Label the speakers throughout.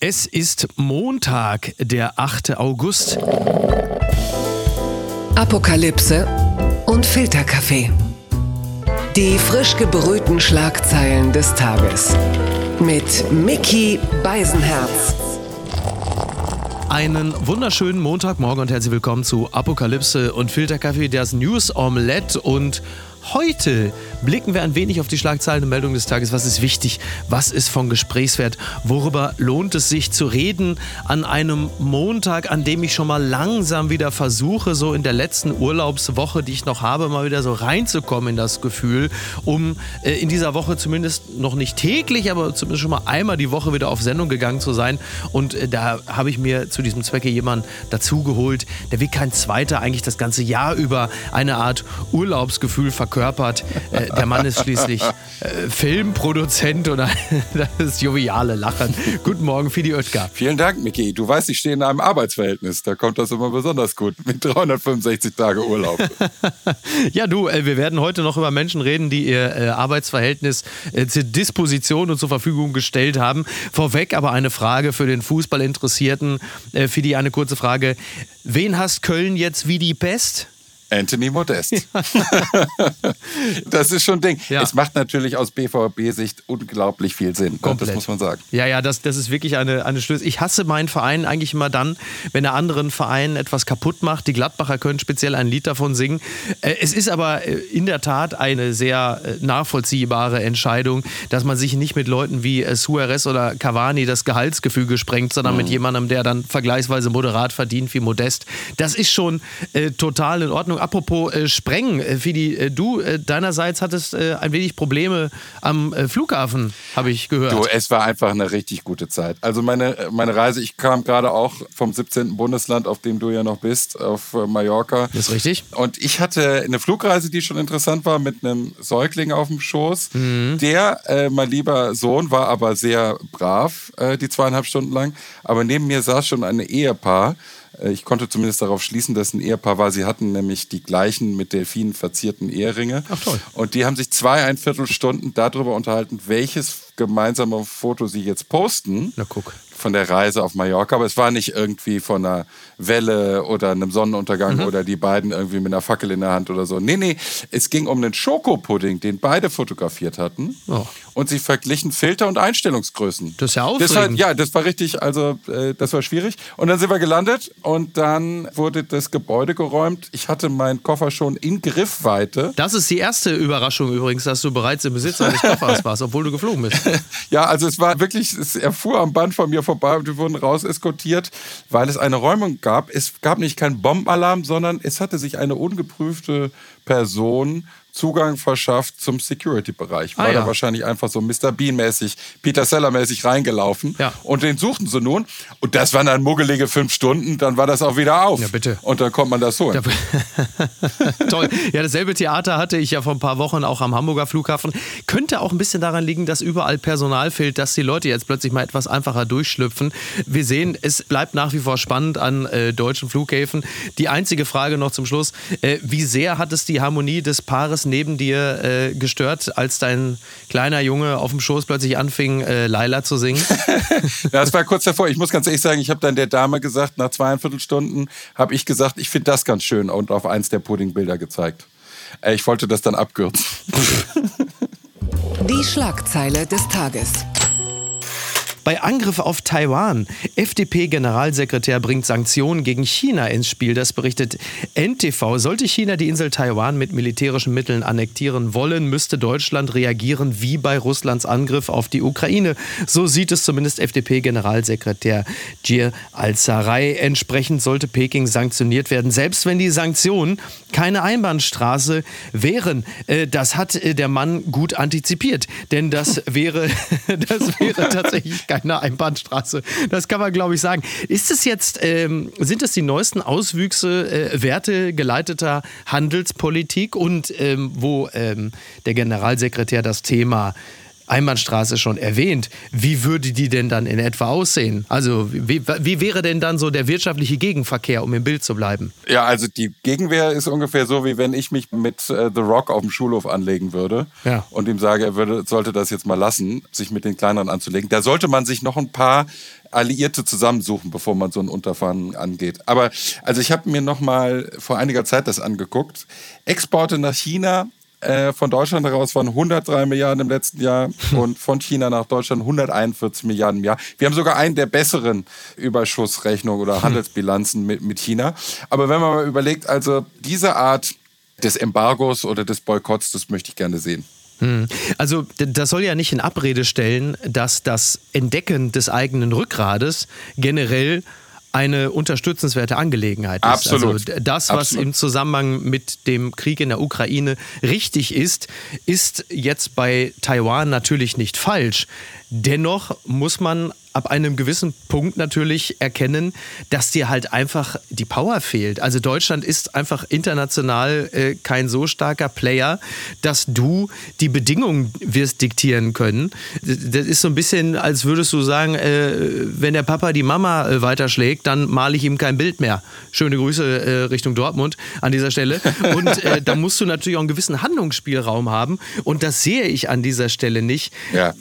Speaker 1: Es ist Montag, der 8. August.
Speaker 2: Apokalypse und Filterkaffee. Die frisch gebrühten Schlagzeilen des Tages. Mit Mickey Beisenherz.
Speaker 1: Einen wunderschönen Montagmorgen und herzlich willkommen zu Apokalypse und Filterkaffee, das News Omelette und Heute blicken wir ein wenig auf die Schlagzeilen und Meldungen des Tages. Was ist wichtig? Was ist von Gesprächswert? Worüber lohnt es sich zu reden an einem Montag, an dem ich schon mal langsam wieder versuche, so in der letzten Urlaubswoche, die ich noch habe, mal wieder so reinzukommen in das Gefühl, um äh, in dieser Woche zumindest noch nicht täglich, aber zumindest schon mal einmal die Woche wieder auf Sendung gegangen zu sein. Und äh, da habe ich mir zu diesem Zwecke jemanden dazugeholt, der wie kein zweiter eigentlich das ganze Jahr über eine Art Urlaubsgefühl verkörpert verkörpert. Äh, der Mann ist schließlich äh, Filmproduzent und das joviale Lachen. Guten Morgen, Fidi Oetker.
Speaker 3: Vielen Dank, Miki. Du weißt, ich stehe in einem Arbeitsverhältnis. Da kommt das immer besonders gut mit 365 Tage Urlaub.
Speaker 1: ja, du, äh, wir werden heute noch über Menschen reden, die ihr Arbeitsverhältnis zur Disposition und zur Verfügung gestellt haben. Vorweg aber eine Frage für den Fußballinteressierten. Fidi, eine kurze Frage. Wen hast Köln jetzt wie die Pest?
Speaker 3: Anthony Modest. das ist schon ein Ding. Ja. Es macht natürlich aus BVB-Sicht unglaublich viel Sinn. Komplett. Das muss man sagen.
Speaker 1: Ja, ja, das, das ist wirklich eine, eine Schlüssel. Ich hasse meinen Verein eigentlich immer dann, wenn er anderen Vereinen etwas kaputt macht. Die Gladbacher können speziell ein Lied davon singen. Äh, es ist aber äh, in der Tat eine sehr äh, nachvollziehbare Entscheidung, dass man sich nicht mit Leuten wie Suarez oder Cavani das Gehaltsgefüge sprengt, sondern mhm. mit jemandem, der dann vergleichsweise moderat verdient wie Modest. Das ist schon äh, total in Ordnung. Apropos äh, Sprengen, äh, Fidi, äh, du äh, deinerseits hattest äh, ein wenig Probleme am äh, Flughafen, habe ich gehört.
Speaker 3: Du, es war einfach eine richtig gute Zeit. Also meine, meine Reise, ich kam gerade auch vom 17. Bundesland, auf dem du ja noch bist, auf Mallorca.
Speaker 1: Das ist richtig.
Speaker 3: Und ich hatte eine Flugreise, die schon interessant war, mit einem Säugling auf dem Schoß. Mhm. Der, mein lieber Sohn, war aber sehr brav, die zweieinhalb Stunden lang. Aber neben mir saß schon ein Ehepaar, ich konnte zumindest darauf schließen, dass ein Ehepaar war. Sie hatten nämlich die gleichen mit Delfinen verzierten Eheringe.
Speaker 1: Ach toll.
Speaker 3: Und die haben sich zwei, ein Viertelstunden darüber unterhalten, welches gemeinsame Foto sie jetzt posten.
Speaker 1: Na guck
Speaker 3: von der Reise auf Mallorca, aber es war nicht irgendwie von einer Welle oder einem Sonnenuntergang mhm. oder die beiden irgendwie mit einer Fackel in der Hand oder so. Nee, nee, es ging um einen Schokopudding, den beide fotografiert hatten. Oh. Und sie verglichen Filter und Einstellungsgrößen.
Speaker 1: Das ist ja aufregend. Das war,
Speaker 3: ja, das war richtig, also äh, das war schwierig. Und dann sind wir gelandet und dann wurde das Gebäude geräumt. Ich hatte meinen Koffer schon in Griffweite.
Speaker 1: Das ist die erste Überraschung übrigens, dass du bereits im Besitz eines Koffers warst, obwohl du geflogen bist.
Speaker 3: ja, also es war wirklich, es erfuhr am Band von mir vorbei und wir wurden raus eskortiert, weil es eine Räumung gab. Es gab nicht keinen Bombenalarm, sondern es hatte sich eine ungeprüfte Person Zugang verschafft zum Security-Bereich. War ah, ja. da wahrscheinlich einfach so Mr. Bean-mäßig, Peter Seller-mäßig reingelaufen.
Speaker 1: Ja.
Speaker 3: Und den suchten sie nun. Und das waren dann muggelige fünf Stunden, dann war das auch wieder auf.
Speaker 1: Ja, bitte.
Speaker 3: Und dann konnte man das holen.
Speaker 1: Ja, Toll. Ja, dasselbe Theater hatte ich ja vor ein paar Wochen auch am Hamburger Flughafen. Könnte auch ein bisschen daran liegen, dass überall Personal fehlt, dass die Leute jetzt plötzlich mal etwas einfacher durchschlüpfen. Wir sehen, es bleibt nach wie vor spannend an äh, deutschen Flughäfen. Die einzige Frage noch zum Schluss. Äh, wie sehr hat es die Harmonie des Paares neben dir äh, gestört, als dein kleiner Junge auf dem Schoß plötzlich anfing, äh, Laila zu singen?
Speaker 3: ja, das war kurz davor. Ich muss ganz ehrlich sagen, ich habe dann der Dame gesagt, nach zweieinviertel Stunden habe ich gesagt, ich finde das ganz schön und auf eins der Puddingbilder gezeigt. Äh, ich wollte das dann abkürzen.
Speaker 2: Die Schlagzeile des Tages.
Speaker 1: Bei Angriff auf Taiwan. FDP-Generalsekretär bringt Sanktionen gegen China ins Spiel. Das berichtet NTV. Sollte China die Insel Taiwan mit militärischen Mitteln annektieren wollen, müsste Deutschland reagieren wie bei Russlands Angriff auf die Ukraine. So sieht es zumindest FDP-Generalsekretär Jir al-Sarai. Entsprechend sollte Peking sanktioniert werden, selbst wenn die Sanktionen keine Einbahnstraße wären. Äh, das hat äh, der Mann gut antizipiert, denn das wäre, das wäre tatsächlich kein einer Einbahnstraße. Das kann man, glaube ich, sagen. Ist es jetzt, ähm, sind es die neuesten Auswüchse äh, wertegeleiteter Handelspolitik und ähm, wo ähm, der Generalsekretär das Thema Einbahnstraße schon erwähnt. Wie würde die denn dann in etwa aussehen? Also wie, wie, wäre denn dann so der wirtschaftliche Gegenverkehr, um im Bild zu bleiben?
Speaker 3: Ja, also die Gegenwehr ist ungefähr so, wie wenn ich mich mit äh, The Rock auf dem Schulhof anlegen würde
Speaker 1: ja.
Speaker 3: und ihm sage, er würde, sollte das jetzt mal lassen, sich mit den kleineren anzulegen. Da sollte man sich noch ein paar Alliierte zusammensuchen, bevor man so ein Unterfangen angeht. Aber also ich habe mir noch mal vor einiger Zeit das angeguckt. Exporte nach China äh, von Deutschland heraus waren 103 Milliarden im letzten Jahr und von China nach Deutschland 141 Milliarden im Jahr. Wir haben sogar einen der besseren Überschussrechnungen oder Handelsbilanzen mit, mit China. Aber wenn man mal überlegt, also diese Art des Embargos oder des Boykotts, das möchte ich gerne sehen.
Speaker 1: Hm. Also das soll ja nicht in Abrede stellen, dass das Entdecken des eigenen Rückgrades generell eine unterstützenswerte Angelegenheit ist.
Speaker 3: Absolut.
Speaker 1: Also das, was
Speaker 3: Absolut.
Speaker 1: im Zusammenhang mit dem Krieg in der Ukraine richtig ist, ist jetzt bei Taiwan natürlich nicht falsch. Dennoch muss man ab einem gewissen Punkt natürlich erkennen, dass dir halt einfach die Power fehlt. Also Deutschland ist einfach international äh, kein so starker Player, dass du die Bedingungen wirst diktieren können. Das ist so ein bisschen, als würdest du sagen, äh, wenn der Papa die Mama äh, weiterschlägt, dann male ich ihm kein Bild mehr. Schöne Grüße äh, Richtung Dortmund an dieser Stelle. Und äh, da musst du natürlich auch einen gewissen Handlungsspielraum haben. Und das sehe ich an dieser Stelle nicht.
Speaker 3: Ja.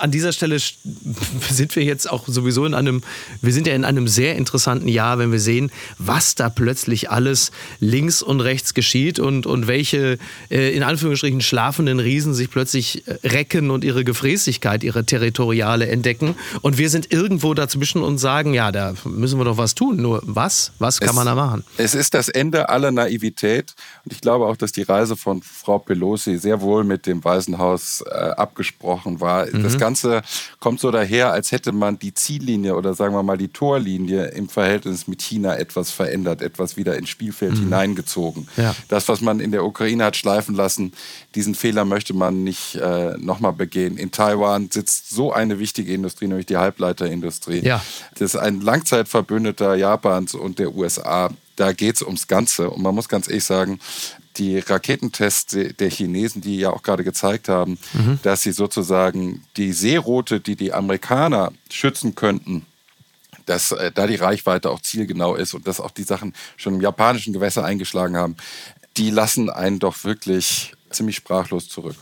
Speaker 1: An dieser Stelle sind wir jetzt auch sowieso in einem, wir sind ja in einem sehr interessanten Jahr, wenn wir sehen, was da plötzlich alles links und rechts geschieht und, und welche äh, in Anführungsstrichen schlafenden Riesen sich plötzlich äh, recken und ihre Gefräßigkeit, ihre territoriale entdecken. Und wir sind irgendwo dazwischen und sagen, ja, da müssen wir doch was tun. Nur was? Was kann
Speaker 3: Es-
Speaker 1: man da machen?
Speaker 3: Es ist das Ende aller Naivität. Und ich glaube auch, dass die Reise von Frau Pelosi sehr wohl mit dem Weißen Haus äh, abgesprochen war. Das Ganze kommt so daher, als hätte man die Ziellinie oder sagen wir mal die Torlinie im Verhältnis mit China etwas verändert, etwas wieder ins Spielfeld hineingezogen.
Speaker 1: Ja.
Speaker 3: Das, was man in der Ukraine hat schleifen lassen, diesen Fehler möchte man nicht äh, nochmal begehen. In Taiwan sitzt so eine wichtige Industrie, nämlich die Halbleiterindustrie.
Speaker 1: Ja.
Speaker 3: Das ist ein Langzeitverbündeter Japans und der USA. Da geht es ums Ganze. Und man muss ganz ehrlich sagen, die Raketentests der Chinesen, die ja auch gerade gezeigt haben, dass sie sozusagen die Seeroute, die die Amerikaner schützen könnten, dass äh, da die Reichweite auch zielgenau ist und dass auch die Sachen schon im japanischen Gewässer eingeschlagen haben, die lassen einen doch wirklich ziemlich sprachlos zurück.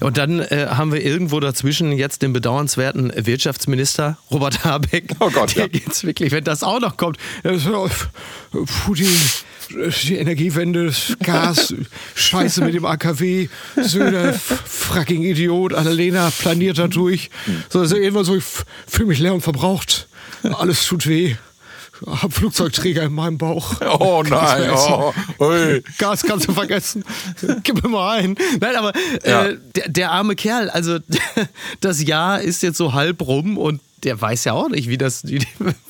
Speaker 1: Und dann äh, haben wir irgendwo dazwischen jetzt den bedauernswerten Wirtschaftsminister Robert Habeck.
Speaker 3: Oh Gott, ja.
Speaker 1: geht's wirklich, wenn das auch noch kommt. Putin, die Energiewende, Gas, Scheiße mit dem AKW, Söder, fucking Idiot, Annalena planiert da durch. So, also irgendwann so, ich fühle mich leer und verbraucht. Alles tut weh. Hab Flugzeugträger in meinem Bauch.
Speaker 3: Oh nein, oh, ui.
Speaker 1: Gas kannst du vergessen. Gib mir mal ein. Nein, aber
Speaker 3: Ja.
Speaker 1: äh, der, der arme Kerl, also das Jahr ist jetzt so halb rum und der weiß ja auch nicht, wie das,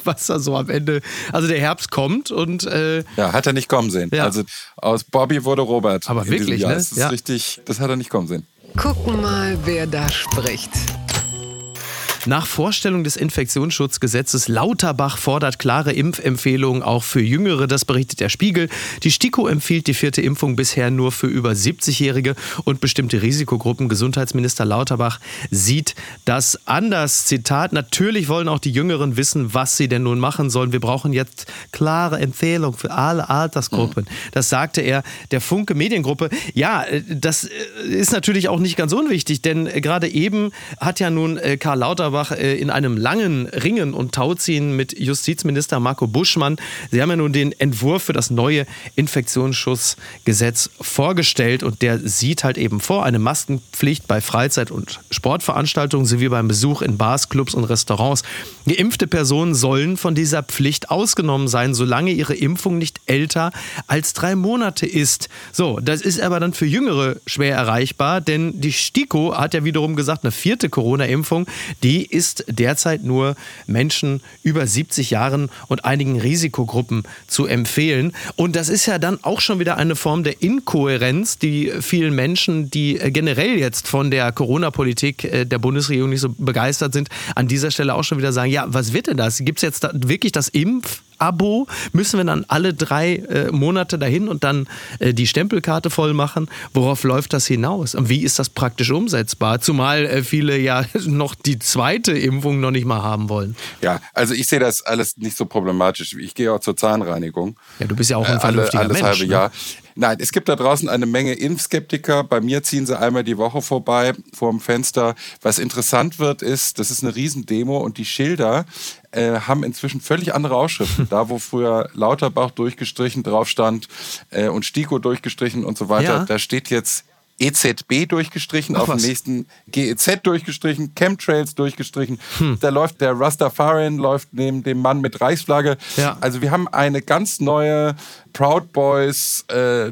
Speaker 1: was da so am Ende. Also der Herbst kommt und äh,
Speaker 3: Ja, hat er nicht kommen sehen.
Speaker 1: Ja.
Speaker 3: Also aus Bobby wurde Robert.
Speaker 1: Aber wirklich, ne?
Speaker 3: Das ist
Speaker 1: Ja.
Speaker 3: richtig, das hat er nicht kommen sehen.
Speaker 2: Gucken mal, wer da spricht.
Speaker 1: Nach Vorstellung des Infektionsschutzgesetzes Lauterbach fordert klare Impfempfehlungen auch für Jüngere. Das berichtet der Spiegel. Die STIKO empfiehlt die vierte Impfung bisher nur für über 70-Jährige und bestimmte Risikogruppen. Gesundheitsminister Lauterbach sieht das anders. Zitat: Natürlich wollen auch die Jüngeren wissen, was sie denn nun machen sollen. Wir brauchen jetzt klare Empfehlungen für alle Altersgruppen. Das sagte er der Funke Mediengruppe. Ja, äh, das äh, ist natürlich auch nicht ganz unwichtig, denn äh, gerade eben hat ja nun Karl Lauterbach äh, in einem langen Ringen und Tauziehen mit Justizminister Marco Buschmann, sie haben ja nun den Entwurf für das neue Infektionsschutzgesetz vorgestellt und der sieht halt eben vor eine Maskenpflicht bei Freizeit- und Sportveranstaltungen sowie beim Besuch in Bars, Clubs und Restaurants. Geimpfte Personen sollen von dieser Pflicht ausgenommen sein, solange ihre Impfung nicht älter als drei Monate ist. So, das ist aber dann für Jüngere schwer erreichbar, denn die STIKO hat ja wiederum gesagt, eine vierte Corona-Impfung, die ist derzeit nur Menschen über 70 Jahren und einigen Risikogruppen zu empfehlen. Und das ist ja dann auch schon wieder eine Form der Inkohärenz, die vielen Menschen, die äh, generell jetzt von der Corona-Politik äh, der Bundesregierung nicht so begeistert sind, an dieser Stelle auch schon wieder sagen, ja, was wird denn das? Gibt es jetzt da wirklich das Impf? Abo müssen wir dann alle drei äh, Monate dahin und dann äh, die Stempelkarte voll machen. Worauf läuft das hinaus? Und wie ist das praktisch umsetzbar? Zumal äh, viele ja noch die zweite Impfung noch nicht mal haben wollen.
Speaker 3: Ja, also ich sehe das alles nicht so problematisch. Ich gehe auch zur Zahnreinigung.
Speaker 1: Ja, du bist ja auch ein
Speaker 3: Äh, alle,
Speaker 1: vernünftiger
Speaker 3: alles
Speaker 1: Mensch.
Speaker 3: halbe
Speaker 1: ne?
Speaker 3: Jahr. Nein, es gibt da draußen eine Menge Impfskeptiker. Bei mir ziehen sie einmal die Woche vorbei vor dem Fenster. Was interessant wird, ist, das ist eine Riesendemo und die Schilder äh, haben inzwischen völlig andere Ausschriften. da, wo früher Lauterbach durchgestrichen drauf stand äh, und Stiko durchgestrichen und so weiter,
Speaker 1: Ja.
Speaker 3: da steht jetzt EZB durchgestrichen,
Speaker 1: Ach
Speaker 3: auf
Speaker 1: was.
Speaker 3: dem nächsten GEZ durchgestrichen, Chemtrails durchgestrichen.
Speaker 1: Hm.
Speaker 3: Da läuft der Rastafarian läuft neben dem Mann mit Reichsflagge.
Speaker 1: Ja.
Speaker 3: Also wir haben eine ganz neue Proud Boys äh,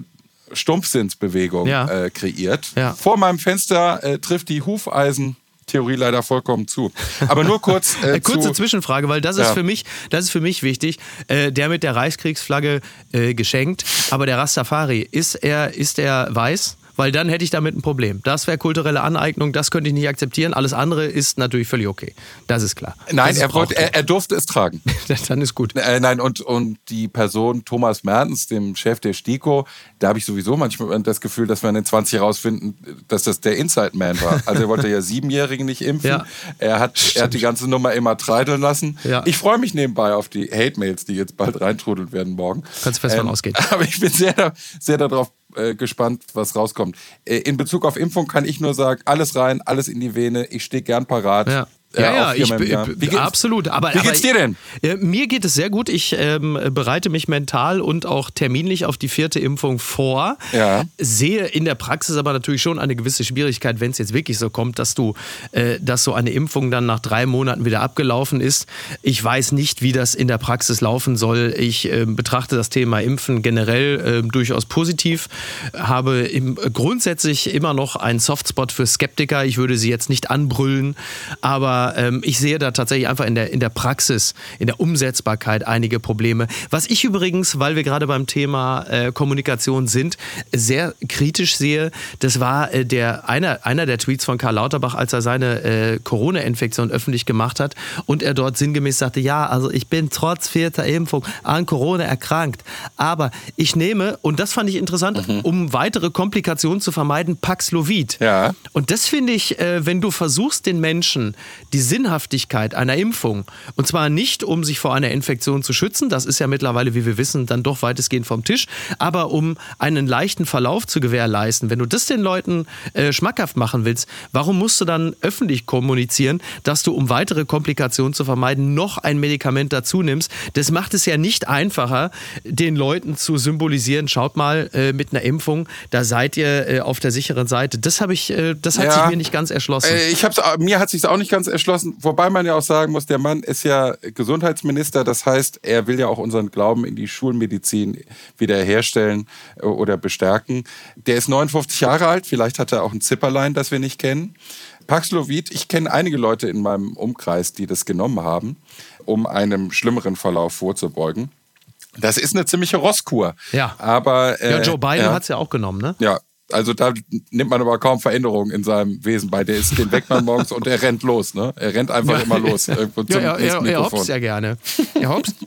Speaker 3: Stumpfsinnsbewegung
Speaker 1: Ja.
Speaker 3: äh, kreiert.
Speaker 1: Ja.
Speaker 3: Vor meinem Fenster äh, trifft die Hufeisen Theorie leider vollkommen zu. Aber nur kurz äh,
Speaker 1: kurze
Speaker 3: zu,
Speaker 1: Zwischenfrage, weil das ist
Speaker 3: Ja.
Speaker 1: für mich, das ist für mich wichtig. Äh, der mit der Reichskriegsflagge äh, geschenkt, aber der Rastafari, ist er, ist er weiß? Weil dann hätte ich damit ein Problem. Das wäre kulturelle Aneignung, das könnte ich nicht akzeptieren. Alles andere ist natürlich völlig okay. Das ist klar.
Speaker 3: Nein, er, wollte, er, er durfte es tragen.
Speaker 1: dann ist gut.
Speaker 3: Äh, nein, und, und die Person Thomas Mertens, dem Chef der STIKO, da habe ich sowieso manchmal das Gefühl, dass wir in den 20 herausfinden, dass das der Inside Man war. Also er wollte ja Siebenjährigen nicht impfen.
Speaker 1: Ja.
Speaker 3: Er, hat, er hat die ganze Nummer immer treideln lassen.
Speaker 1: Ja.
Speaker 3: Ich freue mich nebenbei auf die Hate-Mails, die jetzt bald reintrudeln werden morgen. Ähm,
Speaker 1: Kannst fest von ausgehen.
Speaker 3: Aber ich bin sehr, sehr darauf äh, gespannt, was rauskommt. Äh, in Bezug auf Impfung kann ich nur sagen, alles rein, alles in die Vene. Ich stehe gern parat.
Speaker 1: Ja.
Speaker 3: Äh,
Speaker 1: Ja, ja, ich,
Speaker 3: Wie geht's-
Speaker 1: absolut. Aber,
Speaker 3: Wie
Speaker 1: aber
Speaker 3: geht's dir denn?
Speaker 1: Äh, mir geht es sehr gut. Ich ähm, bereite mich mental und auch terminlich auf die vierte Impfung vor.
Speaker 3: Ja.
Speaker 1: Sehe in der Praxis aber natürlich schon eine gewisse Schwierigkeit, wenn es jetzt wirklich so kommt, dass du, äh, dass so eine Impfung dann nach drei Monaten wieder abgelaufen ist. Ich weiß nicht, wie das in der Praxis laufen soll. Ich ähm, betrachte das Thema Impfen generell ähm, durchaus positiv. Habe im, grundsätzlich immer noch einen Softspot für Skeptiker. Ich würde sie jetzt nicht anbrüllen, aber ähm, ich sehe da tatsächlich einfach in der, in der Praxis, in der Umsetzbarkeit einige Probleme. Was ich übrigens, weil wir gerade beim Thema äh, Kommunikation sind, sehr kritisch sehe, das war äh, der, einer, einer der Tweets von Karl Lauterbach, als er seine äh, Corona-Infektion öffentlich gemacht hat und er dort sinngemäß sagte, ja, also ich bin trotz vierter Impfung an Corona erkrankt, aber ich nehme, und das fand ich interessant, um weitere Komplikationen zu vermeiden, Paxlovid.
Speaker 3: Ja.
Speaker 1: Und das finde ich, äh, wenn du versuchst, den Menschen die Sinnhaftigkeit einer Impfung, und zwar nicht, um sich vor einer Infektion zu schützen, das ist ja mittlerweile, wie wir wissen, dann doch weitestgehend vom Tisch, aber um einen leichten Verlauf zu gewährleisten, wenn du das den Leuten äh, schmackhaft machen willst, warum musst du dann öffentlich kommunizieren, dass du, um weitere Komplikationen zu vermeiden, noch ein Medikament dazu nimmst? Das macht es ja nicht einfacher, den Leuten zu symbolisieren, schaut mal, äh, mit einer Impfung, da seid ihr äh, auf der sicheren Seite. Das habe ich, äh, das hat
Speaker 3: Ja.
Speaker 1: sich mir nicht ganz erschlossen.
Speaker 3: Äh, ich hab's, au- mir hat sich auch nicht ganz erschlossen, wobei man ja auch sagen muss, der Mann ist ja Gesundheitsminister, das heißt, er will ja auch unseren Glauben in die Schulmedizin wiederherstellen äh, oder bestärken. Der ist 59 Jahre alt, vielleicht hat er auch ein Zipperlein, das wir nicht kennen. Paxlovid, ich kenne einige Leute in meinem Umkreis, die das genommen haben, um einem schlimmeren Verlauf vorzubeugen. Das ist eine ziemliche Rosskur.
Speaker 1: Ja.
Speaker 3: Aber äh,
Speaker 1: ja, Joe Biden
Speaker 3: ja.
Speaker 1: hat es ja auch genommen, ne?
Speaker 3: Ja, also da nimmt man aber kaum Veränderungen in seinem Wesen bei. Der ist, den weckt man morgens und er rennt los, ne? Er rennt einfach immer los. Irgendwo
Speaker 1: Ja,
Speaker 3: zum
Speaker 1: ja, er, er hopst ja gerne. Er hopst.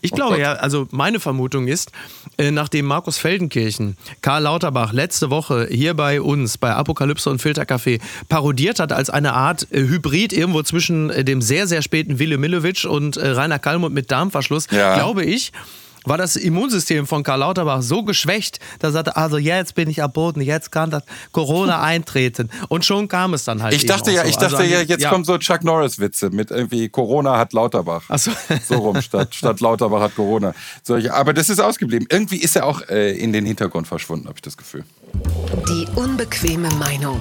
Speaker 1: Ich glaube
Speaker 3: Gott.
Speaker 1: ja, also meine Vermutung ist, äh, nachdem Markus Feldenkirchen Karl Lauterbach letzte Woche hier bei uns bei Apokalypse und Filtercafé parodiert hat als eine Art äh, Hybrid irgendwo zwischen äh, dem sehr, sehr späten Wille Millowitsch und äh, Rainer Kallmund mit Darmverschluss,
Speaker 3: Ja.
Speaker 1: glaube ich, war das Immunsystem von Karl Lauterbach so geschwächt, dass er sagte, also jetzt bin ich am Boden, jetzt kann das Corona eintreten. Und schon kam es dann halt
Speaker 3: Ich dachte ja,
Speaker 1: so.
Speaker 3: ich dachte
Speaker 1: Also,
Speaker 3: ja, jetzt
Speaker 1: ja.
Speaker 3: kommen so Chuck Norris-Witze mit irgendwie Corona hat Lauterbach.
Speaker 1: Ach so.
Speaker 3: so rum, statt, statt Lauterbach hat Corona. Solche, aber das ist ausgeblieben. Irgendwie ist er auch äh, in den Hintergrund verschwunden, habe ich das Gefühl.
Speaker 2: Die unbequeme Meinung.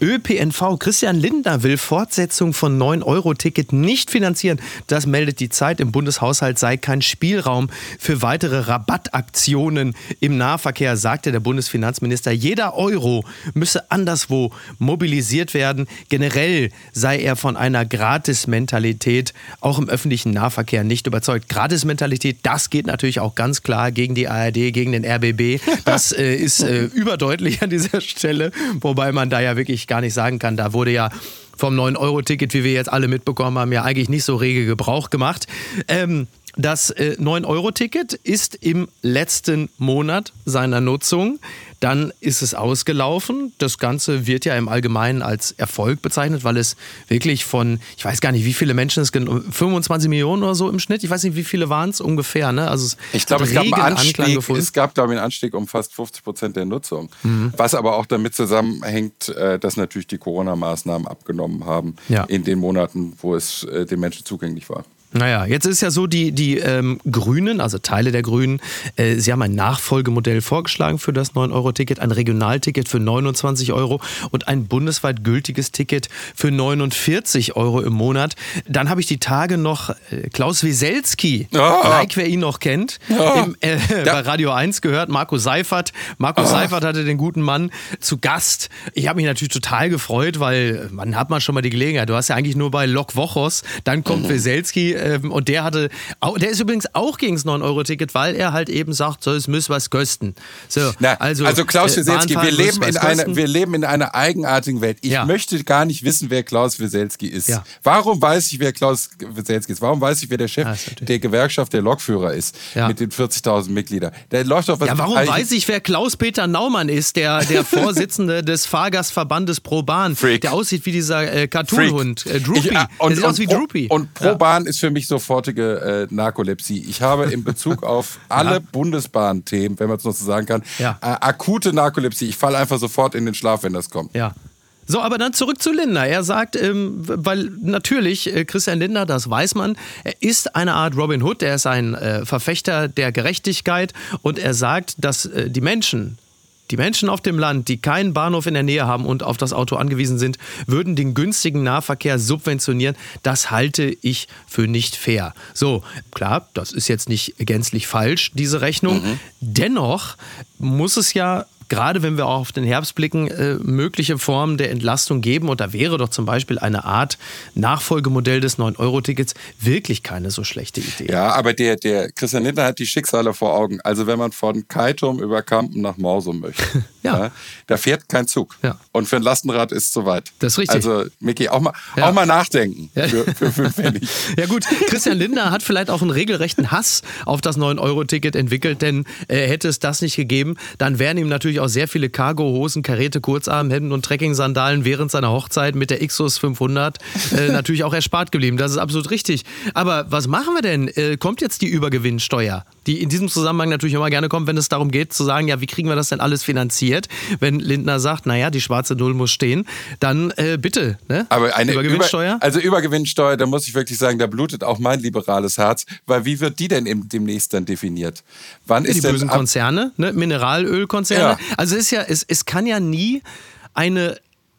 Speaker 1: ÖPNV. Christian Lindner will Fortsetzung von 9-Euro-Ticket nicht finanzieren. Das meldet die Zeit. Im Bundeshaushalt sei kein Spielraum für weitere Rabattaktionen im Nahverkehr, sagte der Bundesfinanzminister. Jeder Euro müsse anderswo mobilisiert werden. Generell sei er von einer Gratis-Mentalität auch im öffentlichen Nahverkehr nicht überzeugt. Gratis-Mentalität, das geht natürlich auch ganz klar gegen die ARD, gegen den RBB. Das äh, ist äh, überdeutlich an dieser Stelle, wobei man da ja wirklich gar nicht sagen kann, da wurde ja vom 9-Euro-Ticket, wie wir jetzt alle mitbekommen haben, ja eigentlich nicht so rege Gebrauch gemacht. Ähm, Das äh, 9-Euro-Ticket ist im letzten Monat seiner Nutzung. Dann ist es ausgelaufen. Das Ganze wird ja im Allgemeinen als Erfolg bezeichnet, weil es wirklich von, ich weiß gar nicht, wie viele Menschen es gibt, 25 Millionen oder so im Schnitt. Ich weiß nicht, wie viele waren es ungefähr. Ne? Also es
Speaker 3: ich glaube, es gab, einen Anstieg, es gab, glaube ich, einen Anstieg um fast 50 Prozent der Nutzung.
Speaker 1: Mhm.
Speaker 3: Was aber auch damit zusammenhängt, äh, dass natürlich die Corona-Maßnahmen abgenommen haben
Speaker 1: Ja.
Speaker 3: in den Monaten, wo es äh, den Menschen zugänglich war.
Speaker 1: Naja, jetzt ist ja so, die, die ähm, Grünen, also Teile der Grünen, äh, sie haben ein Nachfolgemodell vorgeschlagen für das 9-Euro-Ticket, ein Regionalticket für 29 Euro und ein bundesweit gültiges Ticket für 49 Euro im Monat. Dann habe ich die Tage noch äh, Klaus Wieselski,
Speaker 3: Ah.
Speaker 1: like wer ihn noch kennt, im, äh, bei. Radio 1 gehört, Marco Seifert. Marco Seifert hatte den guten Mann zu Gast. Ich habe mich natürlich total gefreut, weil man hat man schon mal die Gelegenheit. Du hast ja eigentlich nur bei Lok Wochos, dann kommt Weselski ähm, und der hatte, der ist übrigens auch gegen das 9-Euro-Ticket, weil er halt eben sagt, so, es muss was kosten. So,
Speaker 3: Na, also,
Speaker 1: also,
Speaker 3: Klaus
Speaker 1: äh,
Speaker 3: Wieselski, wir leben, in einer, wir leben in einer eigenartigen Welt. Ich
Speaker 1: Ja.
Speaker 3: möchte gar nicht wissen, wer Klaus Wieselski ist.
Speaker 1: Ja.
Speaker 3: Warum weiß ich, wer Klaus Wieselski ist? Warum weiß ich, wer der Chef
Speaker 1: Ah,
Speaker 3: der Gewerkschaft der Lokführer ist
Speaker 1: Ja.
Speaker 3: mit den 40.000 Mitgliedern? Der läuft doch was
Speaker 1: Ja, warum weiß ich, wer Klaus-Peter Naumann ist, der, der Vorsitzende des Fahrgastverbandes Pro Bahn,
Speaker 3: Freak.
Speaker 1: der aussieht wie dieser äh, Cartoon-Hund, äh, Droopy.
Speaker 3: Ich, äh,
Speaker 1: der
Speaker 3: und,
Speaker 1: sieht
Speaker 3: und,
Speaker 1: aus wie Droopy.
Speaker 3: Und Pro-Bahn ist für mich sofortige äh, Narkolepsie. Ich habe in Bezug auf alle Bundesbahn-Themen, wenn man es noch so sagen kann,
Speaker 1: Ja.
Speaker 3: äh, akute Narkolepsie. Ich falle einfach sofort in den Schlaf, wenn das kommt.
Speaker 1: Ja. So, aber dann zurück zu Lindner. Er sagt, ähm, weil natürlich, äh, Christian Lindner, das weiß man, er ist eine Art Robin Hood, er ist ein äh, Verfechter der Gerechtigkeit und er sagt, dass äh, die Menschen, die Menschen auf dem Land, die keinen Bahnhof in der Nähe haben und auf das Auto angewiesen sind, würden den günstigen Nahverkehr subventionieren. Das halte ich für nicht fair. So, klar, das ist jetzt nicht gänzlich falsch, diese Rechnung. Dennoch muss es ja gerade wenn wir auch auf den Herbst blicken, äh, mögliche Formen der Entlastung geben. Und da wäre doch zum Beispiel eine Art Nachfolgemodell des 9-Euro-Tickets wirklich keine so schlechte Idee.
Speaker 3: Ja, aber der, der Christian Lindner hat die Schicksale vor Augen. Also wenn man von Kaitum über Kampen nach Morsum möchte,
Speaker 1: Ja.
Speaker 3: da fährt kein Zug.
Speaker 1: Ja.
Speaker 3: Und für ein Lastenrad ist es zu weit.
Speaker 1: Das ist richtig.
Speaker 3: Also, Micky, auch mal,
Speaker 1: Ja.
Speaker 3: auch mal nachdenken für, für fünf Pfennig.
Speaker 1: Ja gut, Christian Lindner hat vielleicht auch einen regelrechten Hass auf das 9-Euro-Ticket entwickelt, denn äh, hätte es das nicht gegeben, dann wären ihm natürlich auch sehr viele Cargo-Hosen, Karete, Kurzarmhemden und Trekking-Sandalen während seiner Hochzeit mit der Xus 500 äh, natürlich auch erspart geblieben. Das ist absolut richtig. Aber was machen wir denn? Äh, kommt jetzt die Übergewinnsteuer, die in diesem Zusammenhang natürlich immer gerne kommt, wenn es darum geht zu sagen, ja, wie kriegen wir das denn alles finanziert? Wenn Lindner sagt, naja, die schwarze Null muss stehen, dann äh, bitte, ne?
Speaker 3: Aber eine
Speaker 1: Übergewinnsteuer?
Speaker 3: Über, also Übergewinnsteuer, da muss ich wirklich sagen, da blutet auch mein liberales Herz, weil wie wird die denn im, demnächst dann definiert? Wann
Speaker 1: die
Speaker 3: ist denn
Speaker 1: bösen
Speaker 3: ab-
Speaker 1: Konzerne, ne? Mineralölkonzerne.
Speaker 3: Ja.
Speaker 1: Also es ist ja, es, es kann ja nie eine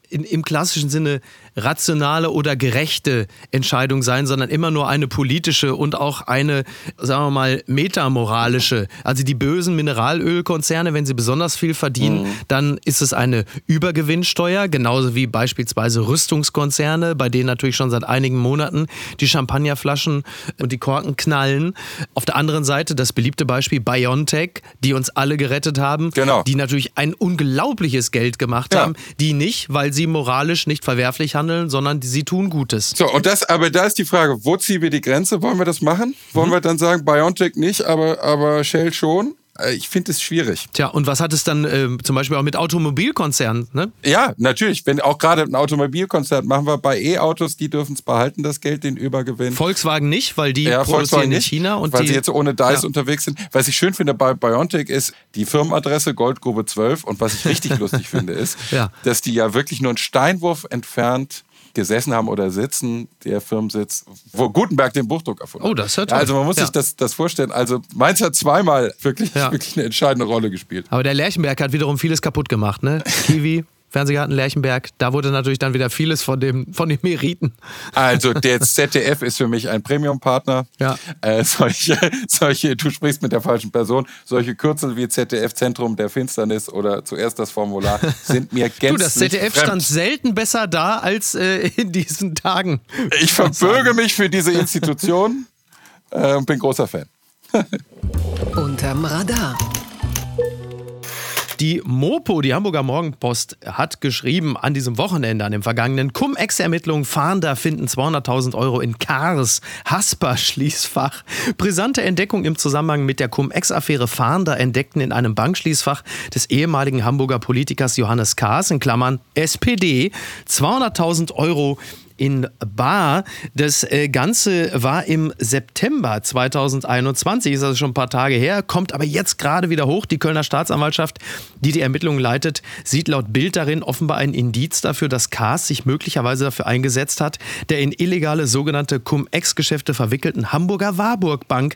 Speaker 1: in, im klassischen Sinne rationale oder gerechte Entscheidung sein, sondern immer nur eine politische und auch eine, sagen wir mal, metamoralische. Also die bösen Mineralölkonzerne, wenn sie besonders viel verdienen,
Speaker 3: Mhm.
Speaker 1: dann ist es eine Übergewinnsteuer, genauso wie beispielsweise Rüstungskonzerne, bei denen natürlich schon seit einigen Monaten die Champagnerflaschen und die Korken knallen. Auf der anderen Seite das beliebte Beispiel BioNTech, die uns alle gerettet haben,
Speaker 3: Genau.
Speaker 1: die natürlich ein unglaubliches Geld gemacht
Speaker 3: Ja.
Speaker 1: haben, die nicht, weil sie moralisch nicht verwerflich handeln, sondern die, sie tun Gutes.
Speaker 3: So, und das, aber da ist die Frage, wo ziehen wir die Grenze? Wollen wir das machen? Wollen wir dann sagen, BioNTech nicht, aber, aber Shell schon? Äh, Ich finde es schwierig.
Speaker 1: Tja, und was hat es dann ähm, zum Beispiel auch mit Automobilkonzernen? Ne?
Speaker 3: Ja, natürlich. Wenn auch gerade ein Automobilkonzert machen wir bei E-Autos, die dürfen es behalten, das Geld, den Übergewinn.
Speaker 1: Volkswagen nicht, weil die
Speaker 3: ja,
Speaker 1: produzieren in China und
Speaker 3: weil
Speaker 1: die,
Speaker 3: sie jetzt ohne DICE
Speaker 1: Ja.
Speaker 3: unterwegs sind. Was ich schön finde bei BioNTech ist die Firmenadresse Goldgrube 12 und was ich richtig lustig finde ist,
Speaker 1: Ja.
Speaker 3: dass die ja wirklich nur einen Steinwurf entfernt gesessen haben oder sitzen, der Firmensitz, wo Gutenberg den Buchdruck erfunden hat.
Speaker 1: Oh, das ist ja.
Speaker 3: Also man muss
Speaker 1: Ja.
Speaker 3: sich das, das vorstellen. Also Mainz hat zweimal wirklich,
Speaker 1: Ja.
Speaker 3: wirklich eine entscheidende Rolle gespielt.
Speaker 1: Aber der Lerchenberg hat wiederum vieles kaputt gemacht, ne? Kiwi, Fernsehgarten Lerchenberg, da wurde natürlich dann wieder vieles von, dem, von den Meriten.
Speaker 3: Also der ZDF ist für mich ein Premium-Partner.
Speaker 1: Ja.
Speaker 3: Äh, solche, solche, du sprichst mit der falschen Person, solche Kürzel wie ZDF Zentrum der Finsternis oder zuerst das Formular sind mir gänzlich
Speaker 1: Du, das ZDF
Speaker 3: fremd.
Speaker 1: stand selten besser da als äh, in diesen Tagen.
Speaker 3: Ich verbürge mich für diese Institution äh, und bin großer Fan.
Speaker 2: Unterm Radar.
Speaker 1: Die Mopo, die Hamburger Morgenpost, hat geschrieben an diesem Wochenende, an dem vergangenen Cum-Ex-Ermittlungen, Fahnder finden 200.000 Euro in Kars, Hasper-Schließfach. Brisante Entdeckung im Zusammenhang mit der Cum-Ex-Affäre Fahnder entdeckten in einem Bankschließfach des ehemaligen Hamburger Politikers Johannes Kars, in Klammern SPD, 200.000 Euro in Bar. Das äh, Ganze war im September 2021, ist also schon ein paar Tage her, kommt aber jetzt gerade wieder hoch. Die Kölner Staatsanwaltschaft, die die Ermittlungen leitet, sieht laut Bild darin offenbar ein Indiz dafür, dass Kaas sich möglicherweise dafür eingesetzt hat, der in illegale sogenannte Cum-Ex-Geschäfte verwickelten Hamburger Warburg Bank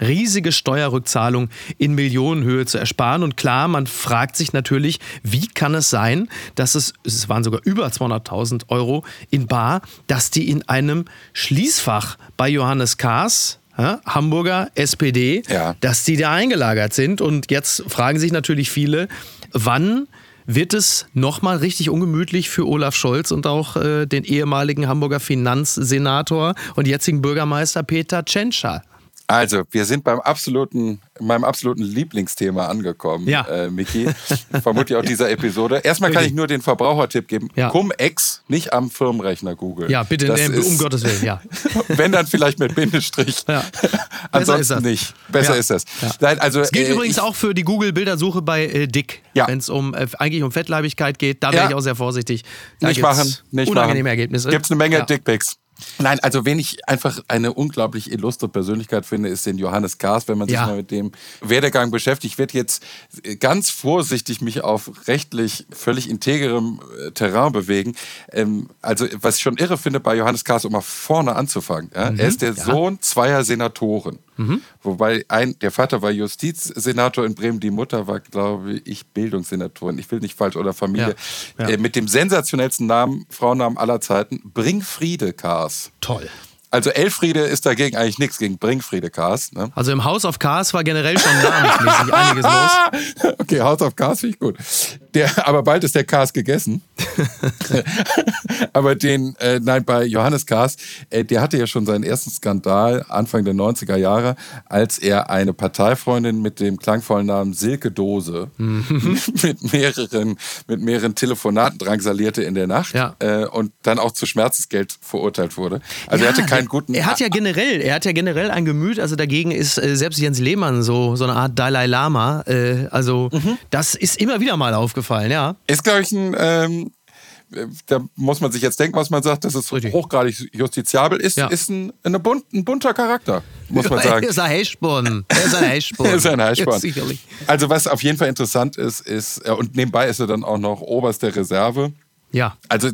Speaker 1: riesige Steuerrückzahlung in Millionenhöhe zu ersparen. Und klar, man fragt sich natürlich, wie kann es sein, dass es, es waren sogar über 200.000 Euro in Bar, dass die in einem Schließfach bei Johannes Kaas, Hamburger SPD,
Speaker 3: Ja.
Speaker 1: dass die da eingelagert sind. Und jetzt fragen sich natürlich viele, wann wird es nochmal richtig ungemütlich für Olaf Scholz und auch äh, den ehemaligen Hamburger Finanzsenator und jetzigen Bürgermeister Peter Tschentscher?
Speaker 3: Also, wir sind beim absoluten, meinem absoluten Lieblingsthema angekommen,
Speaker 1: Ja.
Speaker 3: äh, Miki. Vermutlich auch dieser Episode. Erstmal kann ich nur den Verbrauchertipp geben.
Speaker 1: Ja.
Speaker 3: Cum-Ex nicht am Firmenrechner googeln.
Speaker 1: Ja, bitte,
Speaker 3: Das
Speaker 1: äh, um
Speaker 3: ist-
Speaker 1: Gottes Willen, ja.
Speaker 3: Wenn dann vielleicht mit Bindestrich.
Speaker 1: Ja.
Speaker 3: Ansonsten
Speaker 1: ist das.
Speaker 3: nicht. Besser ist das. Nein, also,
Speaker 1: Das gilt
Speaker 3: äh,
Speaker 1: übrigens
Speaker 3: ich,
Speaker 1: auch für die Google-Bildersuche bei äh, Dick. Wenn es um, äh, eigentlich um Fettleibigkeit geht, da wäre ich auch sehr vorsichtig. Da
Speaker 3: nicht machen, nicht
Speaker 1: unangenehme
Speaker 3: machen.
Speaker 1: Ergebnisse.
Speaker 3: Gibt es eine Menge. Dickpics. Nein, also wen ich einfach eine unglaublich illustre Persönlichkeit finde, ist den Johannes Kars, wenn man sich
Speaker 1: Ja.
Speaker 3: mal mit dem Werdegang beschäftigt. Ich werde jetzt ganz vorsichtig mich auf rechtlich völlig integerem äh, Terrain bewegen. Ähm, also was ich schon irre finde bei Johannes Kars, um mal vorne anzufangen. Ja?
Speaker 1: Mhm.
Speaker 3: Er ist der Sohn zweier Senatoren. Wobei ein, der Vater war Justizsenator in Bremen, die Mutter war, glaube ich, Bildungssenatorin. Ich will nicht falsch oder Familie.
Speaker 1: Ja. Ja.
Speaker 3: Äh, mit dem sensationellsten Namen, Frauennamen aller Zeiten, Bringfriede Kars.
Speaker 1: Toll.
Speaker 3: Also Elfriede ist dagegen eigentlich nichts gegen Bringfriede Kars. Ne?
Speaker 1: Also im House of Cars war generell schon namensmäßig einiges los.
Speaker 3: Okay, House of Cars finde ich gut. Der, aber bald ist der Kars gegessen. aber den, äh, nein, bei Johannes Kars, äh, der hatte ja schon seinen ersten Skandal Anfang der 90er Jahre, als er eine Parteifreundin mit dem klangvollen Namen Silke Dose mit, mehreren, mit mehreren Telefonaten drangsalierte in der Nacht
Speaker 1: Ja.
Speaker 3: äh, und dann auch zu Schmerzensgeld verurteilt wurde. Also er hatte
Speaker 1: Ja,
Speaker 3: keinen guten.
Speaker 1: Er hat ja generell, er hat ja generell ein Gemüt, also dagegen ist äh, selbst Jens Lehmann so, so eine Art Dalai Lama. Äh, also
Speaker 3: Mhm.
Speaker 1: das ist immer wieder mal aufgefallen, ja.
Speaker 3: Ist, glaube ich, ein. Ähm, äh, da muss man sich jetzt denken, was man sagt, dass es
Speaker 1: Richtig.
Speaker 3: hochgradig justiziabel ist,
Speaker 1: Ja.
Speaker 3: ist ein, bunt, ein bunter Charakter, muss man sagen.
Speaker 1: Er ist ein Heschborn. Er ist ein.
Speaker 3: Er ist ein Heißsporn.
Speaker 1: Sicherlich.
Speaker 3: Also was auf jeden Fall interessant ist, ist, äh, und nebenbei ist er dann auch noch Oberst der Reserve.
Speaker 1: Ja.
Speaker 3: Also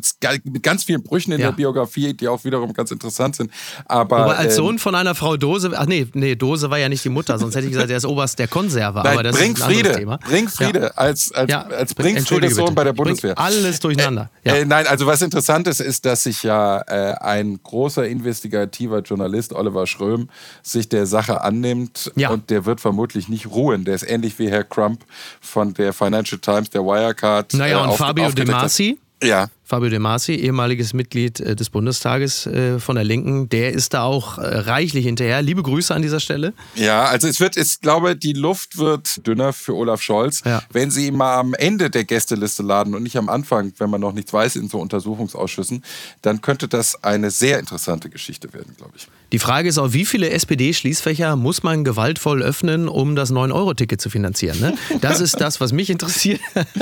Speaker 3: mit ganz vielen Brüchen in
Speaker 1: Ja.
Speaker 3: der Biografie, die auch wiederum ganz interessant sind. Aber,
Speaker 1: Aber als
Speaker 3: ähm,
Speaker 1: Sohn von einer Frau Dose, ach nee, nee, Dose war ja nicht die Mutter, sonst hätte ich gesagt, er ist Oberst der Konserve.
Speaker 3: Nein,
Speaker 1: aber das
Speaker 3: bring
Speaker 1: ist ein
Speaker 3: Friede,
Speaker 1: Thema.
Speaker 3: bring Friede
Speaker 1: Ja.
Speaker 3: als, als,
Speaker 1: Ja,
Speaker 3: als
Speaker 1: bring-
Speaker 3: Friede Sohn
Speaker 1: bitte.
Speaker 3: bei der Bundeswehr.
Speaker 1: alles durcheinander. Ja.
Speaker 3: Äh, nein, also was interessant ist, ist, dass sich ja äh, ein großer investigativer Journalist, Oliver Schröm, sich der Sache annimmt und der wird vermutlich nicht ruhen. Der ist ähnlich wie Herr Crump von der Financial Times, der Wirecard.
Speaker 1: Naja,
Speaker 3: äh,
Speaker 1: und
Speaker 3: auf-
Speaker 1: Fabio De. Masi,
Speaker 3: Ja,
Speaker 1: Fabio De Masi, ehemaliges Mitglied äh, des Bundestages äh, von der Linken, der ist da auch äh, reichlich hinterher. Liebe Grüße an dieser Stelle.
Speaker 3: Ja, also es wird, ich glaube, die Luft wird dünner für Olaf Scholz,
Speaker 1: Ja.
Speaker 3: wenn sie ihn mal am Ende der Gästeliste laden und nicht am Anfang, wenn man noch nichts weiß in so Untersuchungsausschüssen, dann könnte das eine sehr interessante Geschichte werden, glaube ich.
Speaker 1: Die Frage ist auch, wie viele SPD-Schließfächer muss man gewaltvoll öffnen, um das 9-Euro-Ticket zu finanzieren? Ne? Das ist das, was mich interessiert.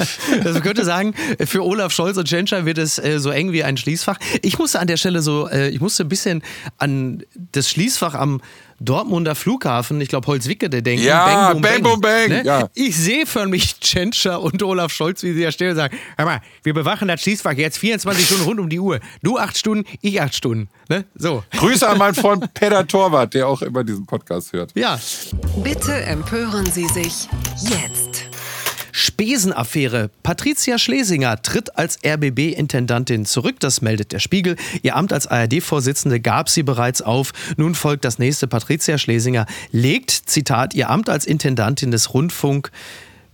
Speaker 1: Also man könnte sagen, für Olaf Scholz und Tschentscher wird es äh, so eng wie ein Schließfach. Ich musste an der Stelle so, äh, ich musste ein bisschen an das Schließfach am Dortmunder Flughafen, ich glaube Holzwickede denken.
Speaker 3: Ja, Bang, Boom, Bang,
Speaker 1: Ne?
Speaker 3: ja.
Speaker 1: Ich sehe für mich Tschentscher und Olaf Scholz, wie sie da stehen und sagen, hör mal, wir bewachen das Schließfach jetzt 24 Stunden rund um die Uhr. Du acht Stunden, ich acht Stunden. Ne? So.
Speaker 3: Grüße an meinen Freund Peter Torwart, der auch immer diesen Podcast hört.
Speaker 1: Ja,
Speaker 2: Bitte empören Sie sich jetzt.
Speaker 1: Spesenaffäre. Patricia Schlesinger tritt als RBB-Intendantin zurück. Das meldet der Spiegel. Ihr Amt als ARD-Vorsitzende gab sie bereits auf. Nun folgt das nächste. Patricia Schlesinger legt, Zitat, ihr Amt als Intendantin des Rundfunk